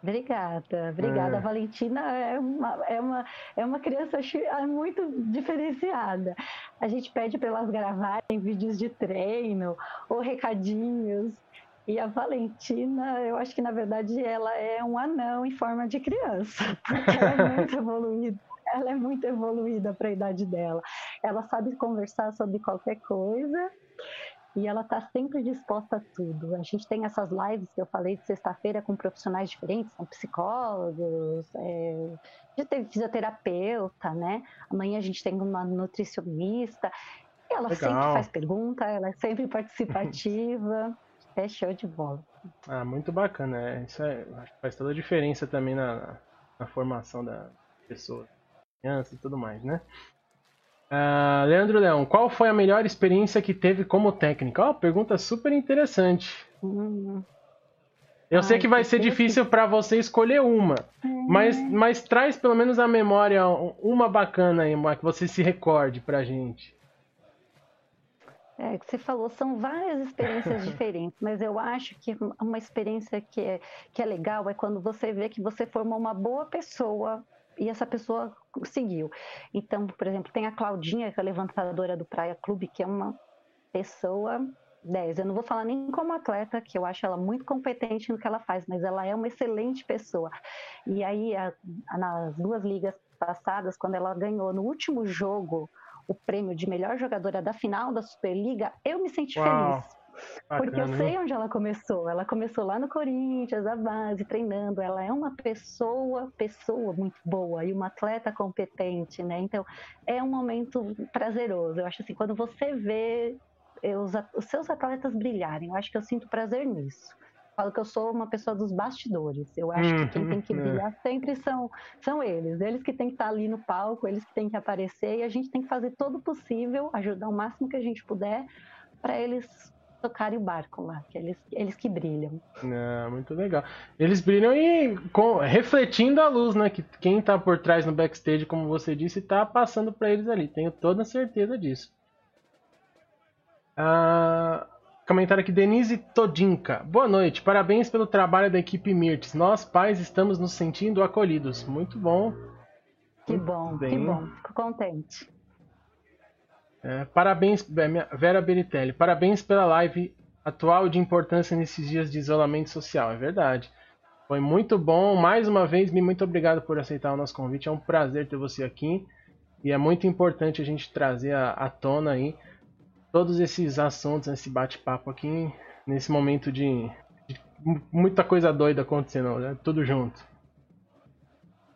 Obrigada, obrigada. É. A Valentina é uma, é, uma, é uma criança é muito diferenciada. A gente pede para elas gravarem vídeos de treino ou recadinhos. E a Valentina, eu acho que na verdade ela é um anão em forma de criança, porque ela é muito evoluída ela é muito evoluída para a idade dela. Ela sabe conversar sobre qualquer coisa e ela está sempre disposta a tudo. A gente tem essas lives que eu falei de sexta-feira com profissionais diferentes, são psicólogos, é, já teve fisioterapeuta, né? Amanhã a gente tem uma nutricionista. Ela Legal. sempre faz pergunta, ela é sempre participativa. É show de bola. Ah, muito bacana. É, isso é, faz toda a diferença também na, na formação da pessoa criança e tudo mais, né? Uh, Leandro Leão, qual foi a melhor experiência que teve como técnica? Oh, pergunta super interessante. Uhum. Eu Ai, sei que vai ser difícil para você escolher uma, é. mas, mas traz pelo menos a memória uma bacana aí, uma que você se recorde pra gente. É, que você falou, são várias experiências diferentes, mas eu acho que uma experiência que é, que é legal é quando você vê que você formou uma boa pessoa e essa pessoa seguiu. Então, por exemplo, tem a Claudinha, que é a levantadora do Praia Clube, que é uma pessoa 10. Eu não vou falar nem como atleta, que eu acho ela muito competente no que ela faz, mas ela é uma excelente pessoa. E aí, a, a, nas duas ligas passadas, quando ela ganhou no último jogo o prêmio de melhor jogadora da final da Superliga, eu me senti Uau. feliz. Bacana, porque eu sei onde ela começou. Ela começou lá no Corinthians, a base, treinando. Ela é uma pessoa, pessoa muito boa e uma atleta competente, né? Então, é um momento prazeroso. Eu acho assim, quando você vê os, os seus atletas brilharem, eu acho que eu sinto prazer nisso falo que eu sou uma pessoa dos bastidores. Eu acho uhum, que quem tem que uhum, é. brilhar sempre são, são eles. Eles que têm que estar ali no palco, eles que têm que aparecer e a gente tem que fazer todo o possível, ajudar o máximo que a gente puder para eles tocarem o barco lá, que eles, eles que brilham. É, muito legal. Eles brilham e com, refletindo a luz, né? Que quem está por trás no backstage, como você disse, está passando para eles ali. Tenho toda certeza disso. Ah, Comentário aqui, Denise Todinka. Boa noite, parabéns pelo trabalho da equipe Mirtes. Nós, pais, estamos nos sentindo acolhidos. Muito bom. Que Muito bom, bem. que bom. Fico contente. É, parabéns, Vera Beritelli. Parabéns pela live atual de importância nesses dias de isolamento social. É verdade. Foi muito bom. Mais uma vez, muito obrigado por aceitar o nosso convite. É um prazer ter você aqui. E é muito importante a gente trazer à tona aí todos esses assuntos, esse bate-papo aqui, nesse momento de, de, muita coisa doida acontecendo, né? tudo junto.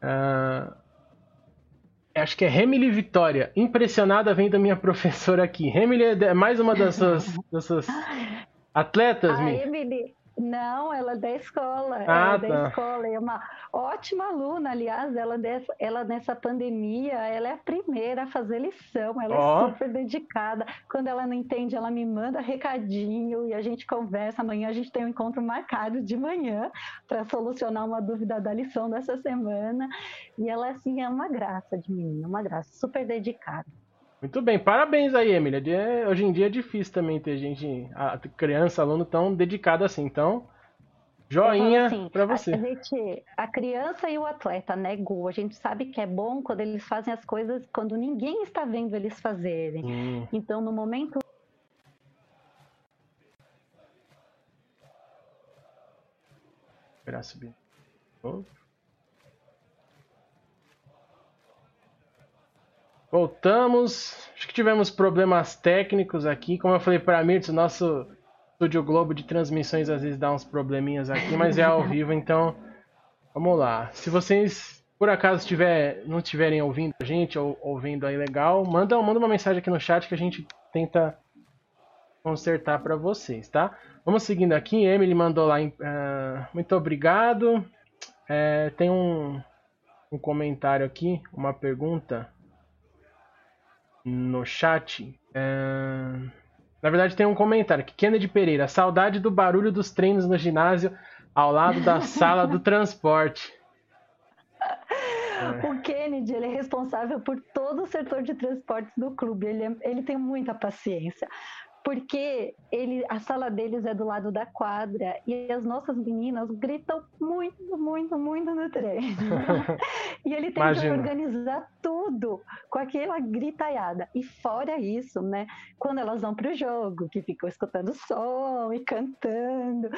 Uh, acho que é Remily Vitória. Impressionada vem da minha professora aqui. Remily é mais uma das suas, das suas atletas, A Emily, não, ela é da escola. Ah, ela é da tá. escola. É uma ótima aluna, aliás, ela, dessa, ela nessa pandemia, ela é a primeira a fazer lição, ela oh. é super dedicada. Quando ela não entende, ela me manda recadinho e a gente conversa. Amanhã a gente tem um encontro marcado de manhã para solucionar uma dúvida da lição dessa semana. E ela, assim, é uma graça de menina, uma graça, super dedicada. Muito bem, parabéns aí, Emília. Hoje em dia é difícil também ter gente, a criança, aluno tão dedicado assim. Então, joinha assim, para você. A, gente, a criança e o atleta, né, Gu? A gente sabe que é bom quando eles fazem as coisas quando ninguém está vendo eles fazerem. Hum. Então, no momento Esperar subir. Oh. Voltamos. Acho que tivemos problemas técnicos aqui. Como eu falei para Mirtz, o nosso Estúdio Globo de transmissões às vezes dá uns probleminhas aqui, mas é ao vivo, então vamos lá. Se vocês por acaso tiver, não estiverem ouvindo a gente ou ouvindo aí legal, manda, manda uma mensagem aqui no chat que a gente tenta consertar para vocês, tá? Vamos seguindo aqui. Emily mandou lá. Uh, muito obrigado. É, tem um, um comentário aqui, uma pergunta no chat. É... Na verdade, tem um comentário que Kennedy Pereira, saudade do barulho dos treinos no ginásio ao lado da sala do transporte. O Kennedy ele é responsável por todo o setor de transportes do clube. Ele, é, ele tem muita paciência porque ele, a sala deles é do lado da quadra e as nossas meninas gritam muito, muito, muito no treino. e ele tem Imagina. que organizar tudo com aquela gritaiada. E fora isso, né, quando elas vão para o jogo, que ficam escutando som e cantando,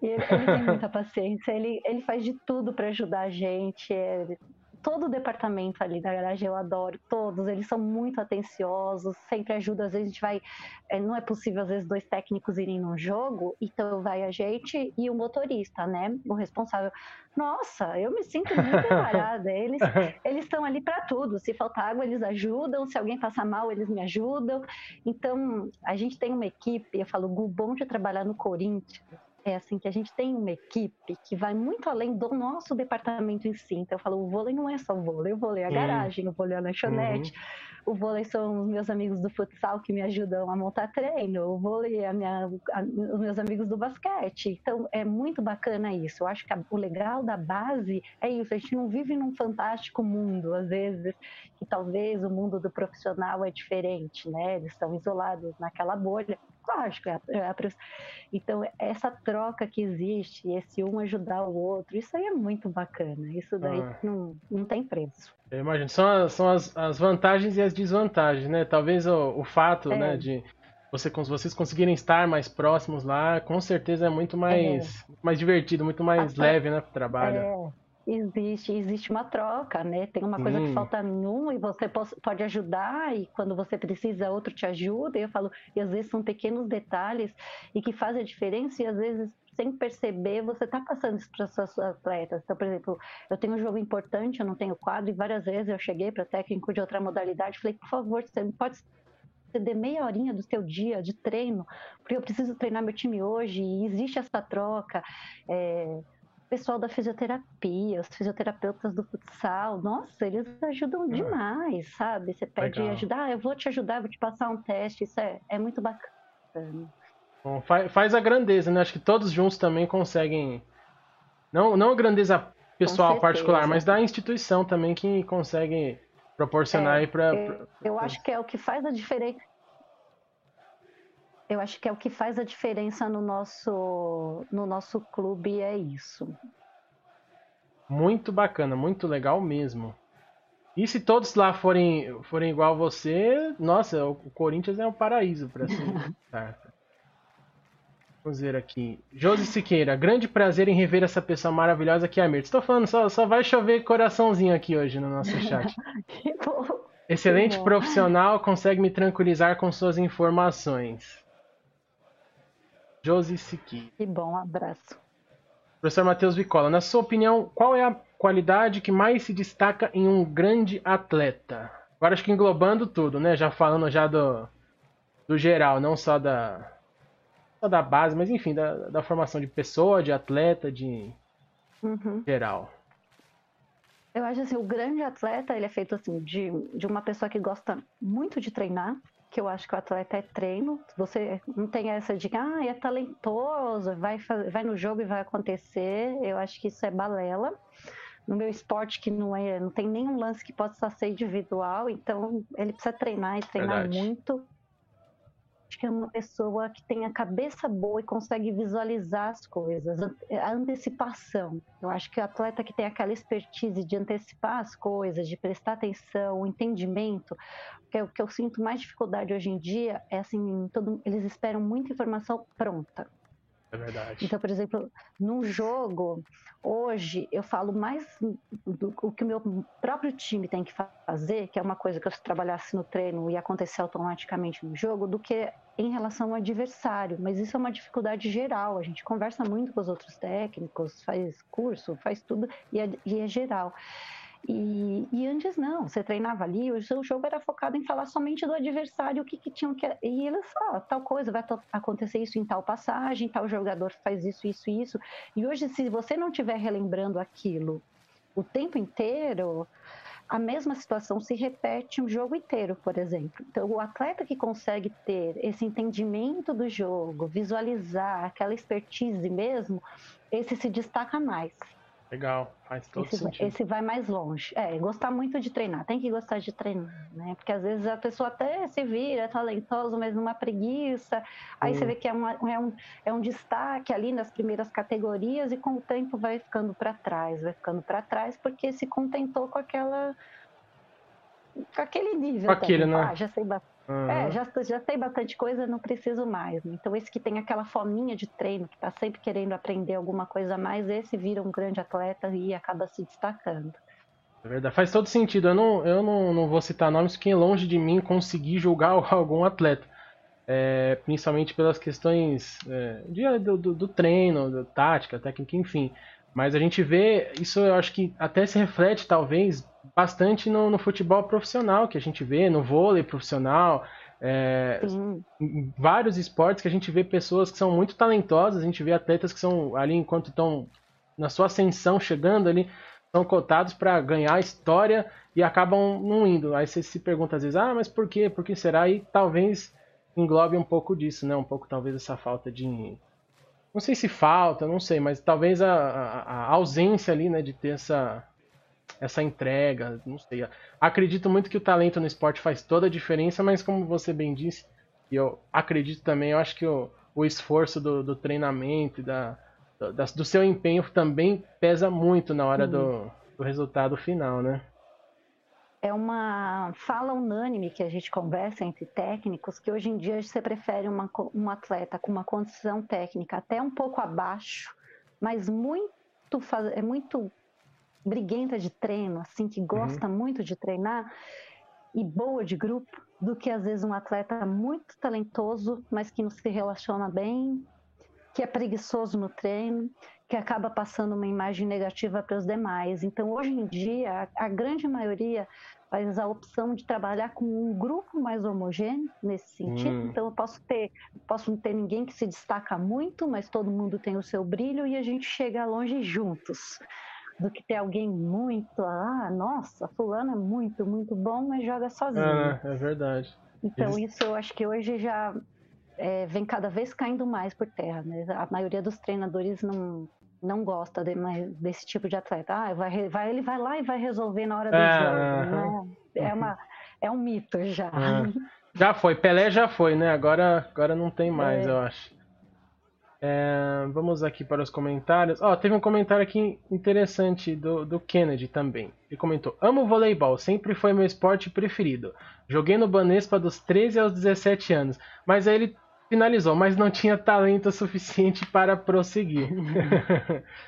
ele, ele tem muita paciência, ele, ele faz de tudo para ajudar a gente. Ele, todo o departamento ali da garagem eu adoro, todos, eles são muito atenciosos, sempre ajudam, às vezes a gente vai, é, não é possível às vezes dois técnicos irem num jogo, então vai a gente e o motorista, né, o responsável. Nossa, eu me sinto muito embarada, eles eles estão ali para tudo, se faltar água eles ajudam, se alguém passar mal eles me ajudam, então a gente tem uma equipe, eu falo, Gu, bom de trabalhar no Corinthians, é assim que a gente tem uma equipe que vai muito além do nosso departamento em si. Então eu falo, o vôlei não é só o vôlei, o vôlei é a uhum. garagem, o vôlei é a lanchonete, uhum. O vôlei são os meus amigos do futsal que me ajudam a montar treino, o vôlei é a minha, a, os meus amigos do basquete. Então é muito bacana isso. Eu acho que a, o legal da base é isso. A gente não vive num fantástico mundo, às vezes, que talvez o mundo do profissional é diferente, né? Eles estão isolados naquela bolha lógico, é, é então essa troca que existe, esse um ajudar o outro, isso aí é muito bacana. Isso daí ah. não, não tem preço. Eu imagino, são, as, são as, as vantagens e as desvantagens, né? Talvez o, o fato, é. né, de você, vocês conseguirem estar mais próximos lá, com certeza é muito mais, é. mais divertido, muito mais leve, né, pro trabalho. É. Existe, existe uma troca, né? Tem uma coisa hum. que falta num e você pode ajudar, e quando você precisa, outro te ajuda. E eu falo, e às vezes são pequenos detalhes e que fazem a diferença, e às vezes sem perceber, você está passando isso para seus atletas. Então, por exemplo, eu tenho um jogo importante, eu não tenho quadro, e várias vezes eu cheguei para técnico de outra modalidade, falei, por favor, você pode ceder meia horinha do seu dia de treino, porque eu preciso treinar meu time hoje, e existe essa troca. É, pessoal da fisioterapia, os fisioterapeutas do futsal, nossa, eles ajudam ah. demais, sabe? Você pede Legal. ajuda, ah, eu vou te ajudar, vou te passar um teste, isso é, é muito bacana. Bom, faz, faz a grandeza, né? Acho que todos juntos também conseguem. Não, não a grandeza pessoal particular, mas da instituição também que consegue proporcionar é, aí para. Eu, eu acho que é o que faz a diferença eu acho que é o que faz a diferença no nosso, no nosso clube, é isso. Muito bacana, muito legal mesmo. E se todos lá forem, forem igual você, nossa, o Corinthians é um paraíso para ser Vamos ver aqui. Josi Siqueira, grande prazer em rever essa pessoa maravilhosa que é a Mirta. Estou falando, só, só vai chover coraçãozinho aqui hoje no nosso chat. que bom. Excelente que bom. profissional, consegue me tranquilizar com suas informações. Josi Siqui. Que bom, abraço. Professor Matheus Vicola, na sua opinião, qual é a qualidade que mais se destaca em um grande atleta? Agora acho que englobando tudo, né? Já falando já do, do geral, não só da, da base, mas enfim, da, da formação de pessoa, de atleta, de uhum. geral. Eu acho assim, o grande atleta, ele é feito assim, de, de uma pessoa que gosta muito de treinar, que eu acho que o atleta é treino. Você não tem essa de ah, é talentoso, vai, vai no jogo e vai acontecer. Eu acho que isso é balela. No meu esporte, que não é, não tem nenhum lance que possa ser individual, então ele precisa treinar e treinar Verdade. muito que é uma pessoa que tem a cabeça boa e consegue visualizar as coisas, a antecipação. Eu acho que o atleta que tem aquela expertise de antecipar as coisas, de prestar atenção, o entendimento, que é o que eu sinto mais dificuldade hoje em dia é assim, todo, eles esperam muita informação pronta. É verdade. Então, por exemplo, num jogo, hoje eu falo mais do, que o meu próprio time tem que fazer, que é uma coisa que eu se trabalhasse no treino e acontecer automaticamente no jogo, do que em relação ao adversário. Mas isso é uma dificuldade geral. A gente conversa muito com os outros técnicos, faz curso, faz tudo, e é, e é geral. E, e, antes não, você treinava ali, o seu jogo era focado em falar somente do adversário, o que, que tinham que. E eles, ó, tal coisa, vai acontecer isso em tal passagem, tal jogador faz isso, isso isso. E hoje, se você não estiver relembrando aquilo o tempo inteiro, a mesma situação se repete o jogo inteiro, por exemplo. Então, o atleta que consegue ter esse entendimento do jogo, visualizar aquela expertise mesmo, esse se destaca mais. Legal, faz todo esse, sentido. Esse vai mais longe. É, gostar muito de treinar, tem que gostar de treinar, né? Porque às vezes a pessoa até se vira, é talentosa, mas numa preguiça. Aí hum. você vê que é, uma, é, um, é um destaque ali nas primeiras categorias e com o tempo vai ficando para trás, vai ficando para trás porque se contentou com aquela. com aquele nível. Com aquele, né? Ah, já sei bastante Uhum. É, já, já sei bastante coisa, não preciso mais. Né? Então, esse que tem aquela fominha de treino, que está sempre querendo aprender alguma coisa a mais, esse vira um grande atleta e acaba se destacando. É verdade, faz todo sentido. Eu não, eu não, não vou citar nomes, porque é longe de mim conseguir julgar algum atleta. É, principalmente pelas questões é, de, do, do, do, treino, da tática, técnica, enfim. Mas a gente vê, isso eu acho que até se reflete, talvez, bastante no, no futebol profissional, que a gente vê, no vôlei profissional. É, vários esportes que a gente vê pessoas que são muito talentosas, a gente vê atletas que são ali enquanto estão na sua ascensão chegando ali, são cotados para ganhar história e acabam não indo. Aí você se pergunta às vezes, ah, mas por quê? Por que será? E talvez englobe um pouco disso, né? Um pouco talvez essa falta de. Não sei se falta, não sei, mas talvez a, a, a ausência ali, né, de ter essa, essa entrega, não sei. Acredito muito que o talento no esporte faz toda a diferença, mas como você bem disse, e eu acredito também, eu acho que o, o esforço do, do treinamento e da, do, do, seu empenho também pesa muito na hora do, do resultado final, né? é uma fala unânime que a gente conversa entre técnicos que hoje em dia você prefere uma, um atleta com uma condição técnica até um pouco abaixo, mas muito é muito briguenta de treino, assim que gosta uhum. muito de treinar e boa de grupo, do que às vezes um atleta muito talentoso, mas que não se relaciona bem, que é preguiçoso no treino, que acaba passando uma imagem negativa para os demais. Então, hoje em dia, a, a grande maioria faz a opção de trabalhar com um grupo mais homogêneo nesse sentido. Hum. Então eu posso ter, posso não ter ninguém que se destaca muito, mas todo mundo tem o seu brilho e a gente chega longe juntos. Do que ter alguém muito, ah, nossa, fulano é muito, muito bom, mas joga sozinho. É, é verdade. Então Eles... isso eu acho que hoje já é, vem cada vez caindo mais por terra. Né? A maioria dos treinadores não, não gosta de, desse tipo de atleta. Ah, vai, vai, ele vai lá e vai resolver na hora do é, jogo. Né? É, uma, é um mito já. É. Já foi, Pelé já foi, né? Agora, agora não tem mais, é. eu acho. É, vamos aqui para os comentários. Ó, oh, teve um comentário aqui interessante do, do Kennedy também. Ele comentou: Amo voleibol, sempre foi meu esporte preferido. Joguei no Banespa dos 13 aos 17 anos. Mas aí ele finalizou, mas não tinha talento suficiente para prosseguir.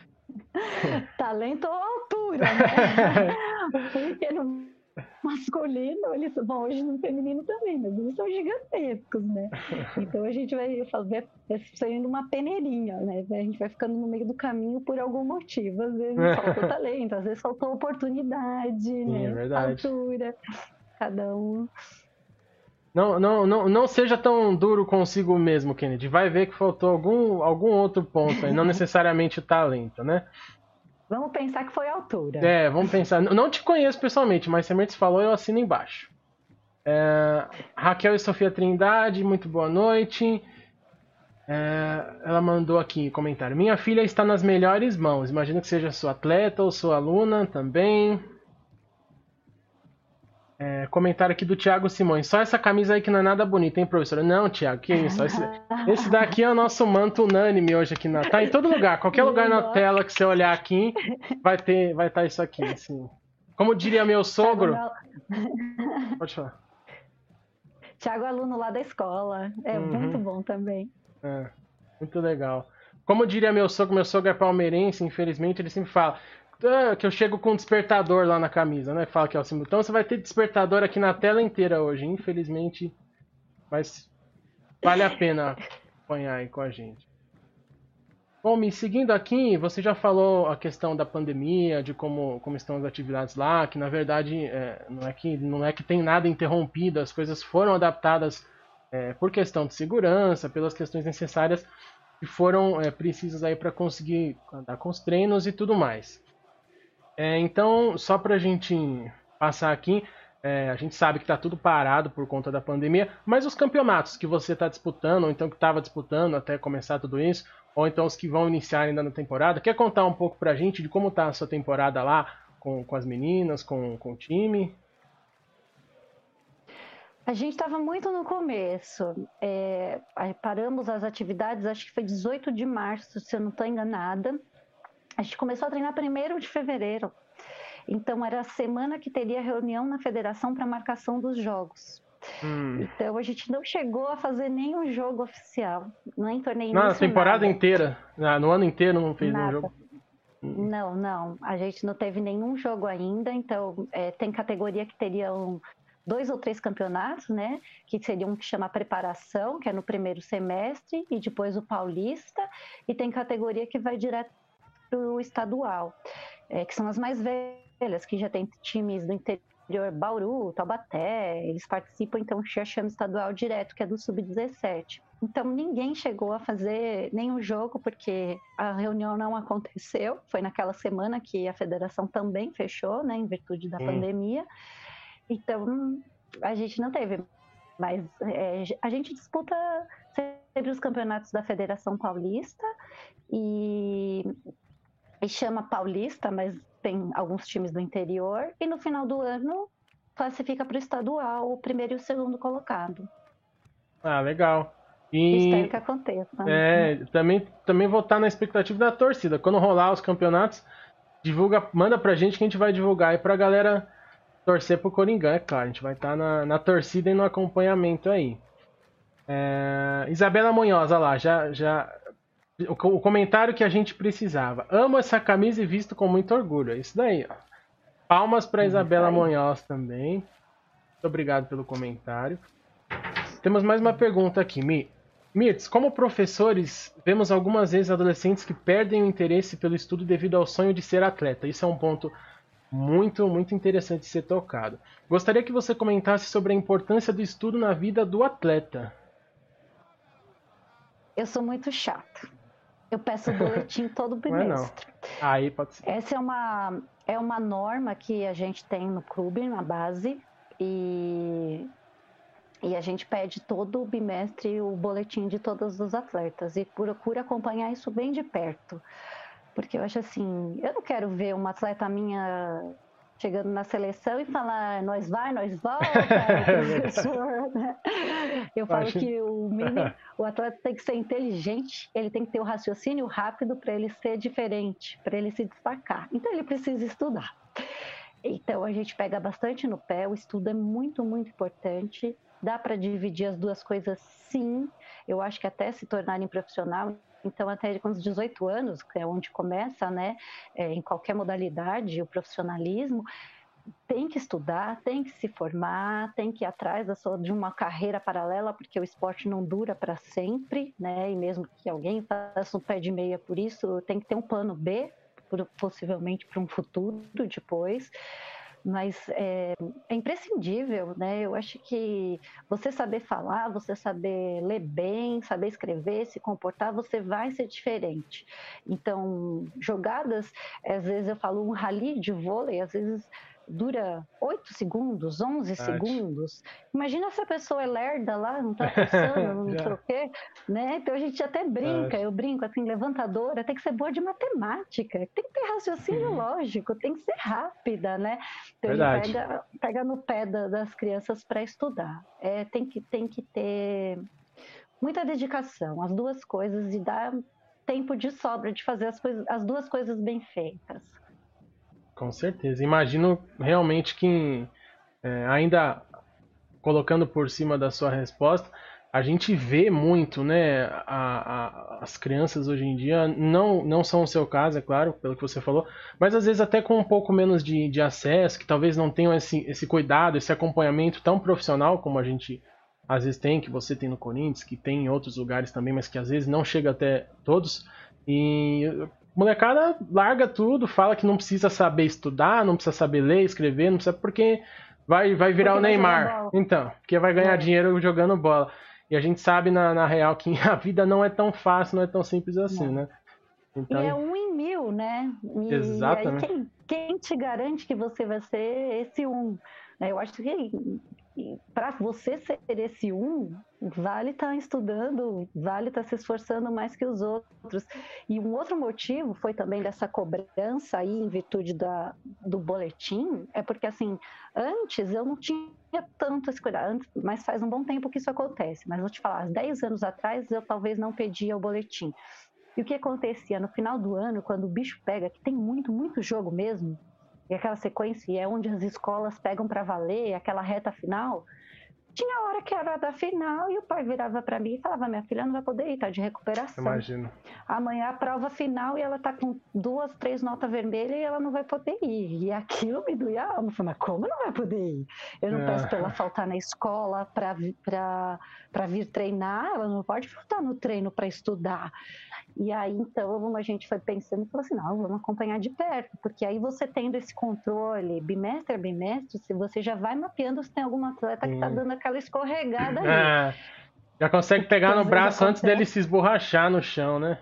talento ou altura, né? Porque no masculino, eles bom, hoje no feminino também, mas eles são gigantescos, né? Então a gente vai fazer saindo uma peneirinha, né? A gente vai ficando no meio do caminho por algum motivo. Às vezes faltou talento, às vezes faltou oportunidade, Sim, né? É verdade. Altura, cada um. Não, não, não, não seja tão duro consigo mesmo, Kennedy. Vai ver que faltou algum, algum outro ponto aí, não necessariamente o talento, né? Vamos pensar que foi a altura. É, vamos pensar. Não te conheço pessoalmente, mas se a Mertz falou, eu assino embaixo. É, Raquel e Sofia Trindade, muito boa noite. É, ela mandou aqui comentário. Minha filha está nas melhores mãos. Imagino que seja sua atleta ou sua aluna também. É, comentário aqui do Thiago Simões. Só essa camisa aí que não é nada bonita, hein, professora? Não, Thiago, que isso? Esse, esse daqui é o nosso manto unânime hoje aqui na. Tá em todo lugar, qualquer lugar na tela que você olhar aqui, vai ter, vai estar tá isso aqui, assim. Como diria meu sogro. Pode falar. Thiago é aluno lá da escola. É uhum. muito bom também. É, muito legal. Como diria meu sogro, meu sogro é palmeirense, infelizmente, ele sempre fala: é, que eu chego com um despertador lá na camisa, né? Fala que é o símbolo. Então você vai ter despertador aqui na tela inteira hoje, infelizmente. Mas vale a pena acompanhar aí com a gente. Bom, me seguindo aqui, você já falou a questão da pandemia, de como, como estão as atividades lá, que na verdade é, não, é que, não é que tem nada interrompido, as coisas foram adaptadas é, por questão de segurança, pelas questões necessárias que foram é, precisas aí para conseguir andar com os treinos e tudo mais. É, então, só para a gente passar aqui, é, a gente sabe que está tudo parado por conta da pandemia, mas os campeonatos que você está disputando, ou então que estava disputando até começar tudo isso, ou então os que vão iniciar ainda na temporada, quer contar um pouco para a gente de como está a sua temporada lá com, com as meninas, com, com o time? A gente estava muito no começo. É, paramos as atividades, acho que foi 18 de março, se eu não estou enganada. A gente começou a treinar primeiro de fevereiro. Então era a semana que teria reunião na federação para marcação dos jogos. Hum. Então a gente não chegou a fazer nenhum jogo oficial, nem torneio Na temporada nada. inteira, no ano inteiro não fez nenhum jogo. Não, não, a gente não teve nenhum jogo ainda, então é, tem categoria que teriam dois ou três campeonatos, né? Que seriam um que chama preparação, que é no primeiro semestre, e depois o paulista, e tem categoria que vai direto para o estadual, é, que são as mais velhas, que já tem times do interior interior, Bauru, Taubaté, eles participam então do chama estadual direto, que é do sub-17. Então ninguém chegou a fazer nenhum jogo porque a reunião não aconteceu. Foi naquela semana que a federação também fechou, né, em virtude da hum. pandemia. Então a gente não teve. Mas é, a gente disputa sempre os campeonatos da Federação Paulista e, e chama Paulista, mas tem alguns times do interior. E no final do ano classifica para o estadual o primeiro e o segundo colocado. Ah, legal. E, Espero que aconteça. É, também, também vou estar na expectativa da torcida. Quando rolar os campeonatos, divulga, manda pra gente que a gente vai divulgar aí pra galera torcer pro Coringão, é claro. A gente vai estar na, na torcida e no acompanhamento aí. É, Isabela Monhosa lá, já, já o, comentário que a gente precisava. Amo essa camisa e visto com muito orgulho. É isso daí. Ó. Palmas para Isabela Monhosa também. Muito obrigado pelo comentário. Temos mais uma pergunta aqui, Mi. Mirtz, como professores, vemos algumas vezes adolescentes que perdem o interesse pelo estudo devido ao sonho de ser atleta. Isso é um ponto muito, muito interessante de ser tocado. Gostaria que você comentasse sobre a importância do estudo na vida do atleta. Eu sou muito chato. Eu peço o boletim todo bimestre. Não é não. Aí pode ser. Essa é uma, é uma norma que a gente tem no clube, na base, e e a gente pede todo o bimestre o boletim de todos os atletas e procura acompanhar isso bem de perto. Porque eu acho assim, eu não quero ver uma atleta minha chegando na seleção e falar nós vai, nós volta, professor. Né? Eu falo que o, mini, o atleta tem que ser inteligente, ele tem que ter o raciocínio rápido para ele ser diferente, para ele se destacar. Então ele precisa estudar. Então a gente pega bastante no pé, o estudo é muito, muito importante. Dá para dividir as duas coisas, sim. Eu acho que até se tornarem profissional, então até com os 18 anos, que é onde começa, né, é, em qualquer modalidade, o profissionalismo, tem que estudar, tem que se formar, tem que ir atrás sua, de uma carreira paralela, porque o esporte não dura para sempre, né? E mesmo que alguém faça um pé de meia por isso, tem que ter um plano B, possivelmente para um futuro depois mas é, é, imprescindível, né? Eu acho que você saber falar, você saber ler bem, saber escrever, se comportar, você vai ser diferente. Então, jogadas, às vezes eu falo um rally de vôlei, às vezes dura 8 segundos, 11 Acho. segundos. Imagina se a pessoa é lerda lá, não tá pensando, não sei o quê, né? Então a gente até brinca, Acho. eu brinco assim, levantadora tem que ser boa de matemática, tem que ter raciocínio lógico, tem que ser rápida, né? Então Verdade. a gente pega, pega no pé da, das crianças para estudar. É, tem, que, tem que ter muita dedicação, as duas coisas, e dar tempo de sobra de fazer as, coisas, as duas coisas bem feitas. Com certeza. Imagino realmente que é, ainda colocando por cima da sua resposta, a gente vê muito, né? A, a, as crianças hoje em dia não, não são o seu caso, é claro, pelo que você falou, mas às vezes até com um pouco menos de, de acesso, que talvez não tenham esse, esse cuidado, esse acompanhamento tão profissional como a gente às vezes tem, que você tem no Corinthians, que tem em outros lugares também, mas que às vezes não chega até todos. E molecada larga tudo, fala que não precisa saber estudar, não precisa saber ler, escrever, não precisa porque vai, vai virar porque o Neymar. Então, porque vai ganhar é. dinheiro jogando bola. E a gente sabe na, na real que a vida não é tão fácil, não é tão simples assim, não. né? Então... E é um em mil, né? E Exatamente. Quem, quem, te garante que você vai ser esse um? Eu acho que para você ser esse um, vale estar tá estudando, vale estar tá se esforçando mais que os outros. E um outro motivo foi também dessa cobrança aí, em virtude da, do boletim, é porque, assim, antes eu não tinha tanto esse cuidado, mas faz um bom tempo que isso acontece. Mas vou te falar, 10 anos atrás eu talvez não pedia o boletim. E o que acontecia no final do ano, quando o bicho pega, que tem muito, muito jogo mesmo, e aquela sequência é onde as escolas pegam para valer, aquela reta final, tinha hora que era da final e o pai virava para mim e falava: Minha filha não vai poder ir, tá de recuperação. Imagino. Amanhã a prova final e ela tá com duas, três notas vermelhas e ela não vai poder ir. E aquilo me doía a alma. Falei, mas como não vai poder ir? Eu não é. peço pra ela faltar na escola para vir treinar, ela não pode faltar no treino para estudar. E aí, então, a gente foi pensando e falou assim: não, vamos acompanhar de perto, porque aí você tendo esse controle bimestre a bimestre, se você já vai mapeando se tem algum atleta que está dando aquela escorregada ali. É, já consegue pegar no braço antes dele se esborrachar no chão, né?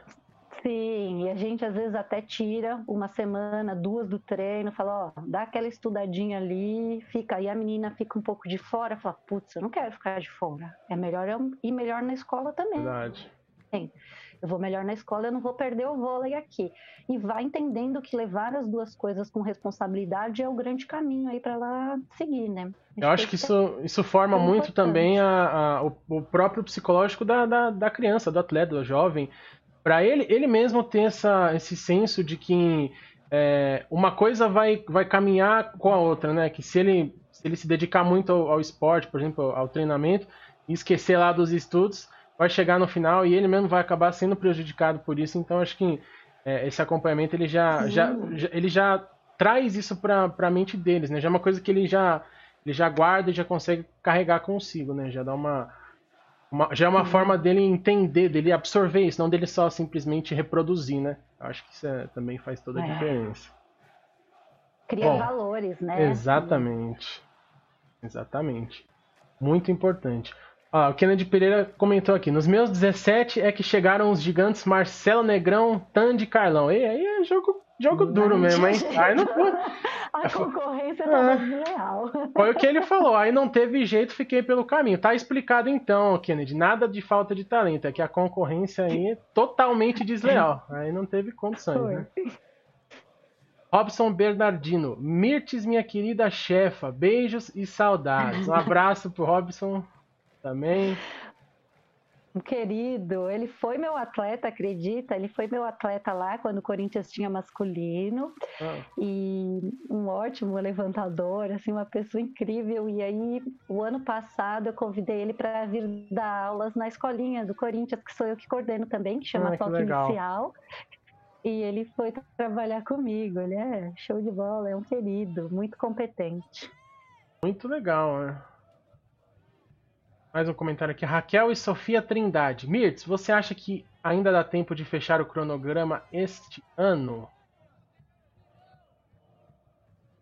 Sim, e a gente às vezes até tira uma semana, duas do treino, fala, ó, dá aquela estudadinha ali, fica, aí a menina fica um pouco de fora, fala, putz, eu não quero ficar de fora. É melhor eu ir melhor na escola também. Verdade. Sim eu vou melhor na escola, eu não vou perder o vôlei aqui. E vai entendendo que levar as duas coisas com responsabilidade é o grande caminho aí para ela seguir, né? Eu acho que isso, isso forma é muito também a, a, o, o, próprio psicológico da, da, da, criança, do atleta, do jovem, para ele, ele mesmo ter essa, esse senso de que é, uma coisa vai, vai caminhar com a outra, né? Que se ele se, ele se dedicar muito ao, ao esporte, por exemplo, ao treinamento, e esquecer lá dos estudos, vai chegar no final e ele mesmo vai acabar sendo prejudicado por isso. Então acho que é, esse acompanhamento ele já, já, já, ele já traz isso para a mente deles, né? Já é uma coisa que ele já ele já guarda e já consegue carregar consigo, né? Já dá uma, uma já é uma forma dele entender, dele absorver isso, não dele só simplesmente reproduzir, né? Acho que isso é, também faz toda a é. diferença. Cria Bom, valores, né? Exatamente. Exatamente. Muito importante. Ah, o Kennedy Pereira comentou aqui. Nos meus 17 é que chegaram os gigantes Marcelo Negrão, Tandy e Carlão. E aí é jogo, jogo duro mesmo, hein? Aí não A concorrência tava ah, desleal. Foi o que ele falou. Aí não teve jeito, fiquei pelo caminho. Tá explicado então, Kennedy. Nada de falta de talento. É que a concorrência aí é totalmente desleal. Aí não teve condições, foi. né? Robson Bernardino. Mirtes, minha querida chefa. Beijos e saudades. Um abraço pro Robson também. Um querido, ele foi meu atleta, acredita? Ele foi meu atleta lá quando o Corinthians tinha masculino ah. e um ótimo levantador, assim, uma pessoa incrível. E aí, o ano passado, eu convidei ele para vir dar aulas na escolinha do Corinthians, que sou eu que coordeno também, que chama ah, Toque Inicial. E ele foi trabalhar comigo. Ele é show de bola, é um querido, muito competente. Muito legal, né? Mais um comentário aqui. Raquel e Sofia Trindade. Mirtz, você acha que ainda dá tempo de fechar o cronograma este ano?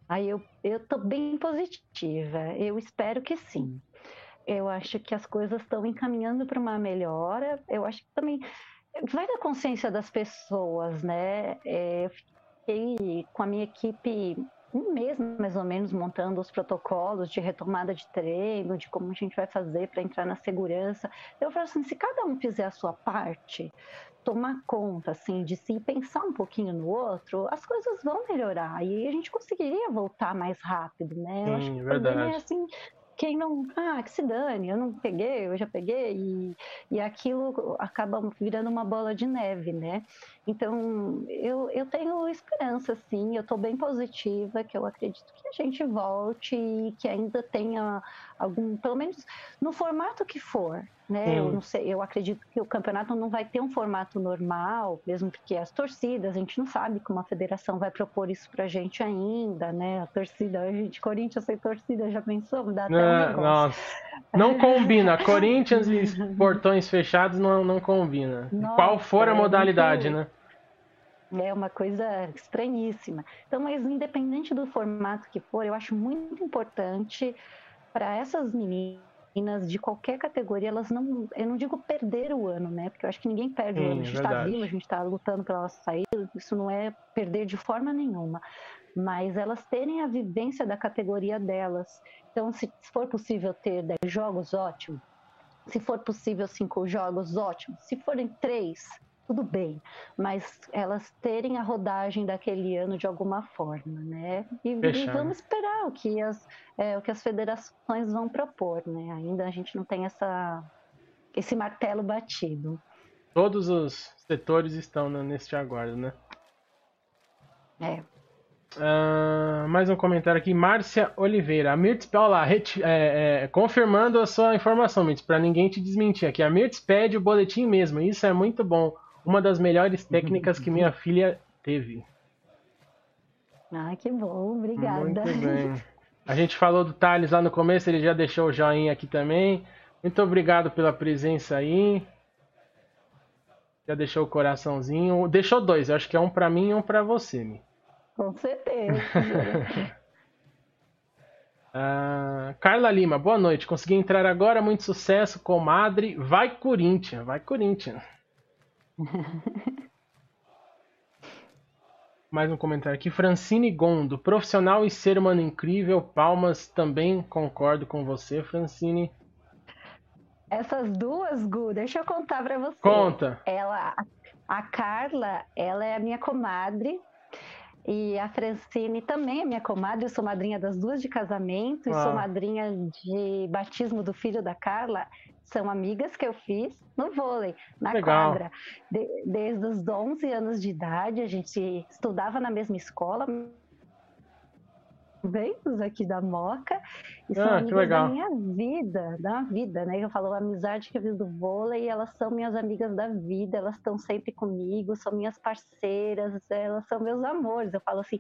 Aí eu, eu tô bem positiva. Eu espero que sim. Eu acho que as coisas estão encaminhando para uma melhora. Eu acho que também vai da consciência das pessoas, né? É, eu fiquei com a minha equipe um mês mais ou menos montando os protocolos de retomada de treino, de como a gente vai fazer para entrar na segurança. Eu falo assim, se cada um fizer a sua parte, tomar conta assim de si, pensar um pouquinho no outro, as coisas vão melhorar e a gente conseguiria voltar mais rápido, né? Eu acho que verdade. é assim, quem não, ah, que se dane, eu não peguei, eu já peguei, e, e aquilo acaba virando uma bola de neve, né? Então, eu, eu tenho esperança, sim, eu estou bem positiva, que eu acredito que a gente volte e que ainda tenha algum, pelo menos no formato que for, né? Eu não sei, eu acredito que o campeonato não vai ter um formato normal, mesmo porque as torcidas, a gente não sabe como a federação vai propor isso pra gente ainda, né? A torcida, a gente, Corinthians sem torcida, já pensou? Dá até um nossa. Não combina, Corinthians e portões fechados não, não combina. Nossa, Qual for a modalidade, é né? É uma coisa estranhíssima. Então, mas independente do formato que for, eu acho muito importante para essas meninas de qualquer categoria, elas não, eu não digo perder o ano, né? Porque eu acho que ninguém perde Sim, o ano. A gente está vivo, a gente está lutando pela nossa saída, isso não é perder de forma nenhuma. Mas elas terem a vivência da categoria delas. Então, se for possível ter 10 jogos, ótimo. Se for possível cinco jogos, ótimo. Se forem três, tudo bem, mas elas terem a rodagem daquele ano de alguma forma, né? E, e vamos esperar o que, as, é, o que as federações vão propor, né? Ainda a gente não tem essa, esse martelo batido. Todos os setores estão neste aguardo, né? É. Uh, mais um comentário aqui, Márcia Oliveira. A Mirtz, olha lá, é, é, confirmando a sua informação, Mirtz, para ninguém te desmentir aqui. A Mirtz pede o boletim mesmo, isso é muito bom. Uma das melhores técnicas que minha filha teve. Ah, que bom, obrigada. Muito bem. A gente falou do Thales lá no começo, ele já deixou o joinha aqui também. Muito obrigado pela presença aí. Já deixou o coraçãozinho. Deixou dois, eu acho que é um para mim e um para você, Mi. Com certeza. uh, Carla Lima, boa noite. Consegui entrar agora, muito sucesso, comadre. Vai Corinthians, vai Corinthians. Mais um comentário aqui. Francine Gondo, profissional e ser humano incrível. Palmas, também concordo com você, Francine. Essas duas, Gu, deixa eu contar pra você. Conta. Ela, a Carla, ela é a minha comadre. E a Francine também é minha comadre, eu sou madrinha das duas de casamento e sou madrinha de batismo do filho da Carla. São amigas que eu fiz no vôlei, na Legal. quadra. De, desde os 11 anos de idade, a gente estudava na mesma escola, ventos aqui da Moca e são ah, amigas da minha vida, da vida, né? Eu falo a amizade que eu fiz do vôlei, elas são minhas amigas da vida, elas estão sempre comigo, são minhas parceiras, elas são meus amores. Eu falo assim,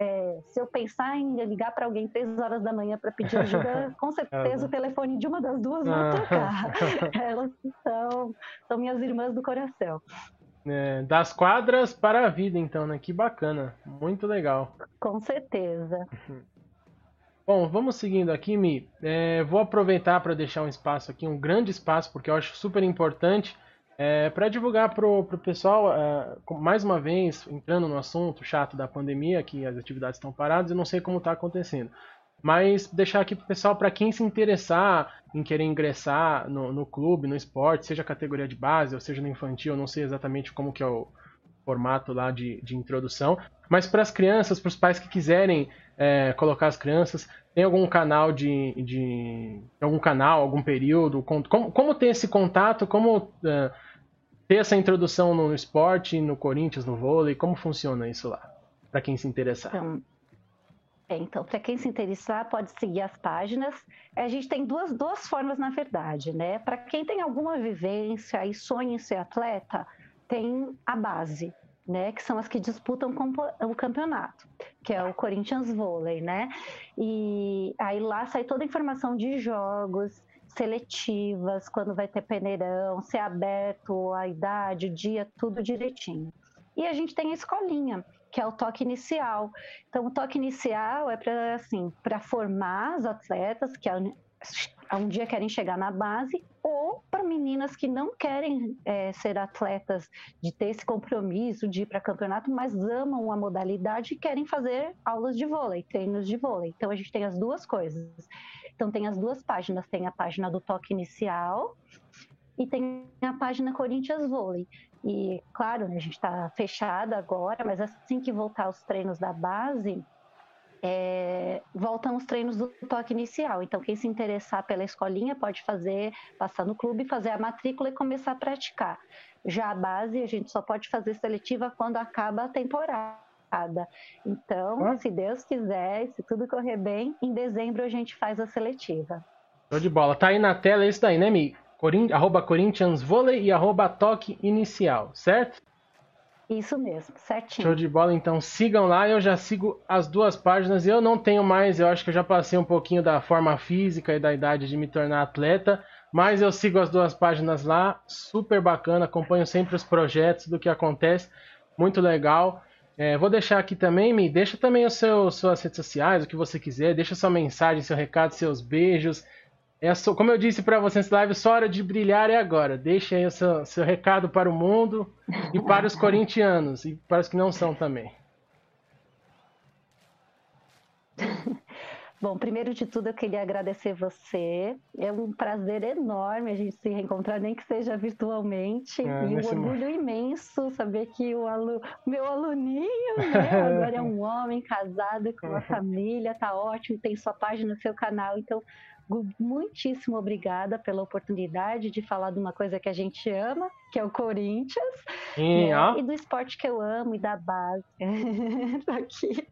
é, se eu pensar em ligar para alguém três horas da manhã para pedir ajuda, com certeza o telefone de uma das duas vai ah. tocar. elas são, são minhas irmãs do coração. É, das quadras para a vida, então, né? Que bacana. Muito legal. Com certeza. Bom, vamos seguindo aqui, Mi. É, vou aproveitar para deixar um espaço aqui, um grande espaço, porque eu acho super importante é, para divulgar para o pessoal, é, mais uma vez, entrando no assunto chato da pandemia, que as atividades estão paradas, eu não sei como está acontecendo. Mas deixar aqui pro pessoal, para quem se interessar em querer ingressar no, no, clube, no esporte, seja categoria de base ou seja no infantil, eu não sei exatamente como que é o formato lá de, de introdução. Mas para as crianças, para os pais que quiserem é, colocar as crianças, tem algum canal de, de algum canal, algum período? Como, como ter esse contato? Como é, ter essa introdução no esporte, no Corinthians, no vôlei? Como funciona isso lá? Para quem se interessar. Então, é, então, para quem se interessar, pode seguir as páginas. A gente tem duas, duas formas, na verdade, né? Para quem tem alguma vivência e sonha em ser atleta, tem a base, né? Que são as que disputam o campeonato, que é o Corinthians Volley, né? E aí lá sai toda a informação de jogos, seletivas, quando vai ter peneirão, se é aberto, a idade, o dia, tudo direitinho. E a gente tem a escolinha, que é o toque inicial. Então, o toque inicial é para assim, para formar as atletas que um dia querem chegar na base ou para meninas que não querem é, ser atletas, de ter esse compromisso de ir para campeonato, mas amam a modalidade e querem fazer aulas de vôlei, treinos de vôlei. Então a gente tem as duas coisas. Então tem as duas páginas, tem a página do toque inicial e tem a página Corinthians Vôlei. E, claro, né, a gente está fechada agora, mas assim que voltar os treinos da base, é, voltam os treinos do toque inicial. Então, quem se interessar pela escolinha pode fazer, passar no clube, fazer a matrícula e começar a praticar. Já a base, a gente só pode fazer seletiva quando acaba a temporada. Então, ah. se Deus quiser, se tudo correr bem, em dezembro a gente faz a seletiva. Show de bola. Tá aí na tela isso daí, né, Mi? Corin arroba Corinthians Vôlei e arroba Toque Inicial, certo? Isso mesmo, certinho. Show de bola, então sigam lá, eu já sigo as duas páginas. Eu não tenho mais, eu acho que eu já passei um pouquinho da forma física e da idade de me tornar atleta, mas eu sigo as duas páginas lá, super bacana, acompanho sempre os projetos do que acontece, muito legal. É, vou deixar aqui também, me deixa também os seus suas redes sociais, o que você quiser, deixa sua mensagem, seu recado, seus beijos, é só, como eu disse para você nessa live, sua hora de brilhar é agora. Deixe aí o seu, seu recado para o mundo e para os corintianos e para os que não são também. Bom, primeiro de tudo eu queria agradecer você. É um prazer enorme a gente se reencontrar, nem que seja virtualmente. Ah, e um orgulho imenso saber que o alu... meu aluninho né, agora é um homem casado com uma família, tá ótimo, tem sua página no seu canal. Então, muitíssimo obrigada pela oportunidade de falar de uma coisa que a gente ama, que é o Corinthians, Sim, né? e do esporte que eu amo e da base. aqui.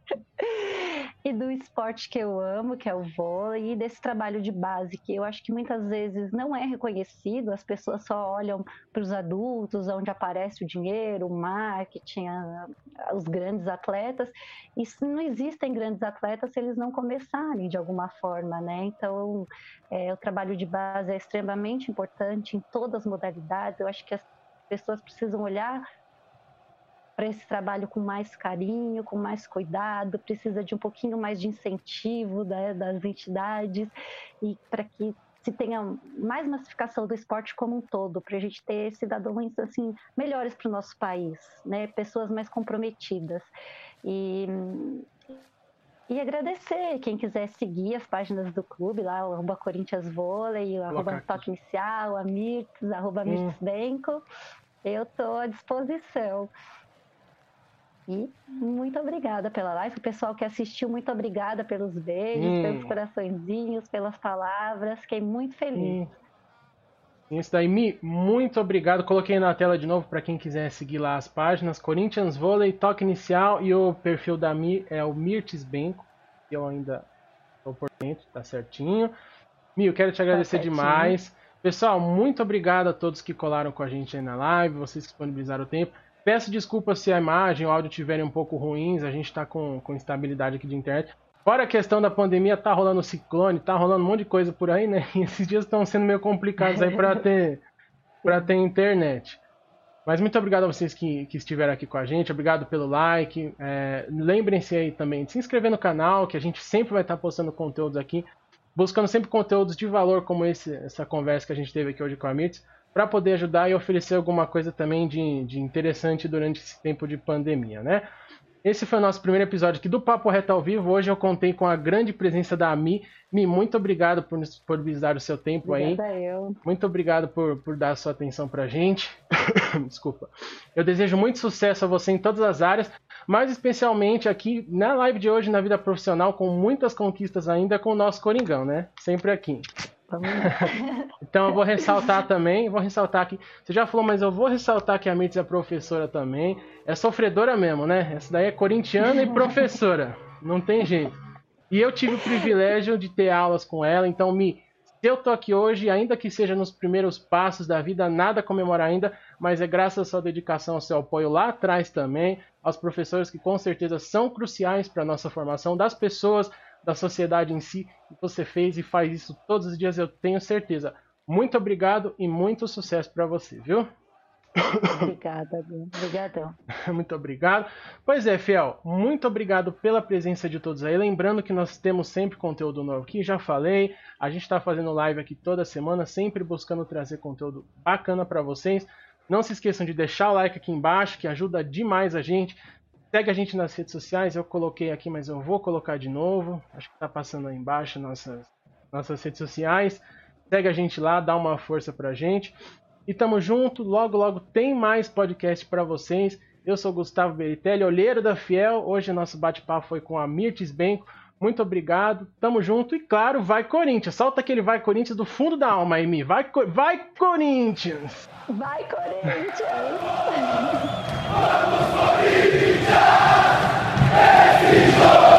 E do esporte que eu amo, que é o vôlei, e desse trabalho de base que eu acho que muitas vezes não é reconhecido, as pessoas só olham para os adultos, onde aparece o dinheiro, o marketing, a, os grandes atletas, e não existem grandes atletas se eles não começarem de alguma forma, né? Então, é, o trabalho de base é extremamente importante em todas as modalidades. Eu acho que as pessoas precisam olhar para esse trabalho com mais carinho, com mais cuidado, precisa de um pouquinho mais de incentivo né, das entidades e para que se tenha mais massificação do esporte como um todo, para a gente ter cidadãos assim melhores para o nosso país, né? Pessoas mais comprometidas. E, e agradecer quem quiser seguir as páginas do clube lá, o arroba Corinthians Vôlei, o arroba Toque Inicial, a Mirtz, arroba hum. Mirtz Eu estou à disposição. E muito obrigada pela live. O pessoal que assistiu, muito obrigada pelos beijos, hum. pelos coraçõezinhos, pelas palavras. Fiquei muito feliz. Hum. Isso daí, Mi, muito obrigado. Coloquei na tela de novo para quem quiser seguir lá as páginas. Corinthians Volley, toque inicial e o perfil da Mi é o Mirtes Benco, eu ainda estou por dentro, tá certinho. Mi, eu quero te agradecer tá demais. Pessoal, muito obrigado a todos que colaram com a gente aí na live, vocês que disponibilizaram o tempo. Peço desculpas se a imagem o áudio estiverem um pouco ruins, a gente está com, com instabilidade aqui de internet. Fora a questão da pandemia, tá rolando ciclone, tá rolando um monte de coisa por aí, né? E esses dias estão sendo meio complicados aí para ter, ter internet. Mas muito obrigado a vocês que, que estiveram aqui com a gente, obrigado pelo like. É, Lembrem-se aí também de se inscrever no canal, que a gente sempre vai estar postando conteúdos aqui, buscando sempre conteúdos de valor como esse, essa conversa que a gente teve aqui hoje com a Mirtz para poder ajudar e oferecer alguma coisa também de, de interessante durante esse tempo de pandemia, né? Esse foi o nosso primeiro episódio aqui do Papo Reto ao Vivo. Hoje eu contei com a grande presença da Mi. Mi, muito obrigado por disponibilizar o seu tempo Obrigada aí. Eu. Muito obrigado por, por dar a sua atenção pra gente. Desculpa. Eu desejo muito sucesso a você em todas as áreas, mas especialmente aqui na live de hoje, na vida profissional, com muitas conquistas ainda com o nosso Coringão, né? Sempre aqui. então eu vou ressaltar também, vou ressaltar aqui. Você já falou, mas eu vou ressaltar que a Mirtz é professora também. É sofredora mesmo, né? Essa daí é corintiana e professora. Não tem jeito. E eu tive o privilégio de ter aulas com ela, então me se eu tô aqui hoje, ainda que seja nos primeiros passos da vida, nada a comemorar ainda, mas é graças à sua dedicação, ao seu apoio lá atrás também, aos professores que com certeza são cruciais para a nossa formação das pessoas, da sociedade em si, que você fez e faz isso todos os dias, eu tenho certeza. Muito obrigado e muito sucesso para você, viu? Obrigada, obrigadão. muito obrigado. Pois é, Fiel, muito obrigado pela presença de todos aí. Lembrando que nós temos sempre conteúdo novo aqui, já falei. A gente está fazendo live aqui toda semana, sempre buscando trazer conteúdo bacana para vocês. Não se esqueçam de deixar o like aqui embaixo, que ajuda demais a gente. Segue a gente nas redes sociais, eu coloquei aqui, mas eu vou colocar de novo. Acho que tá passando aí embaixo nossas, nossas redes sociais. Segue a gente lá, dá uma força pra gente. E tamo junto, logo logo tem mais podcast para vocês. Eu sou Gustavo Beritelli, olheiro da Fiel. Hoje nosso bate-papo foi com a Mirtes Benco. Muito obrigado, tamo junto e claro, vai Corinthians. Solta aquele vai Corinthians do fundo da alma, Amy. Vai, vai Corinthians! Vai Corinthians! Vida é vida!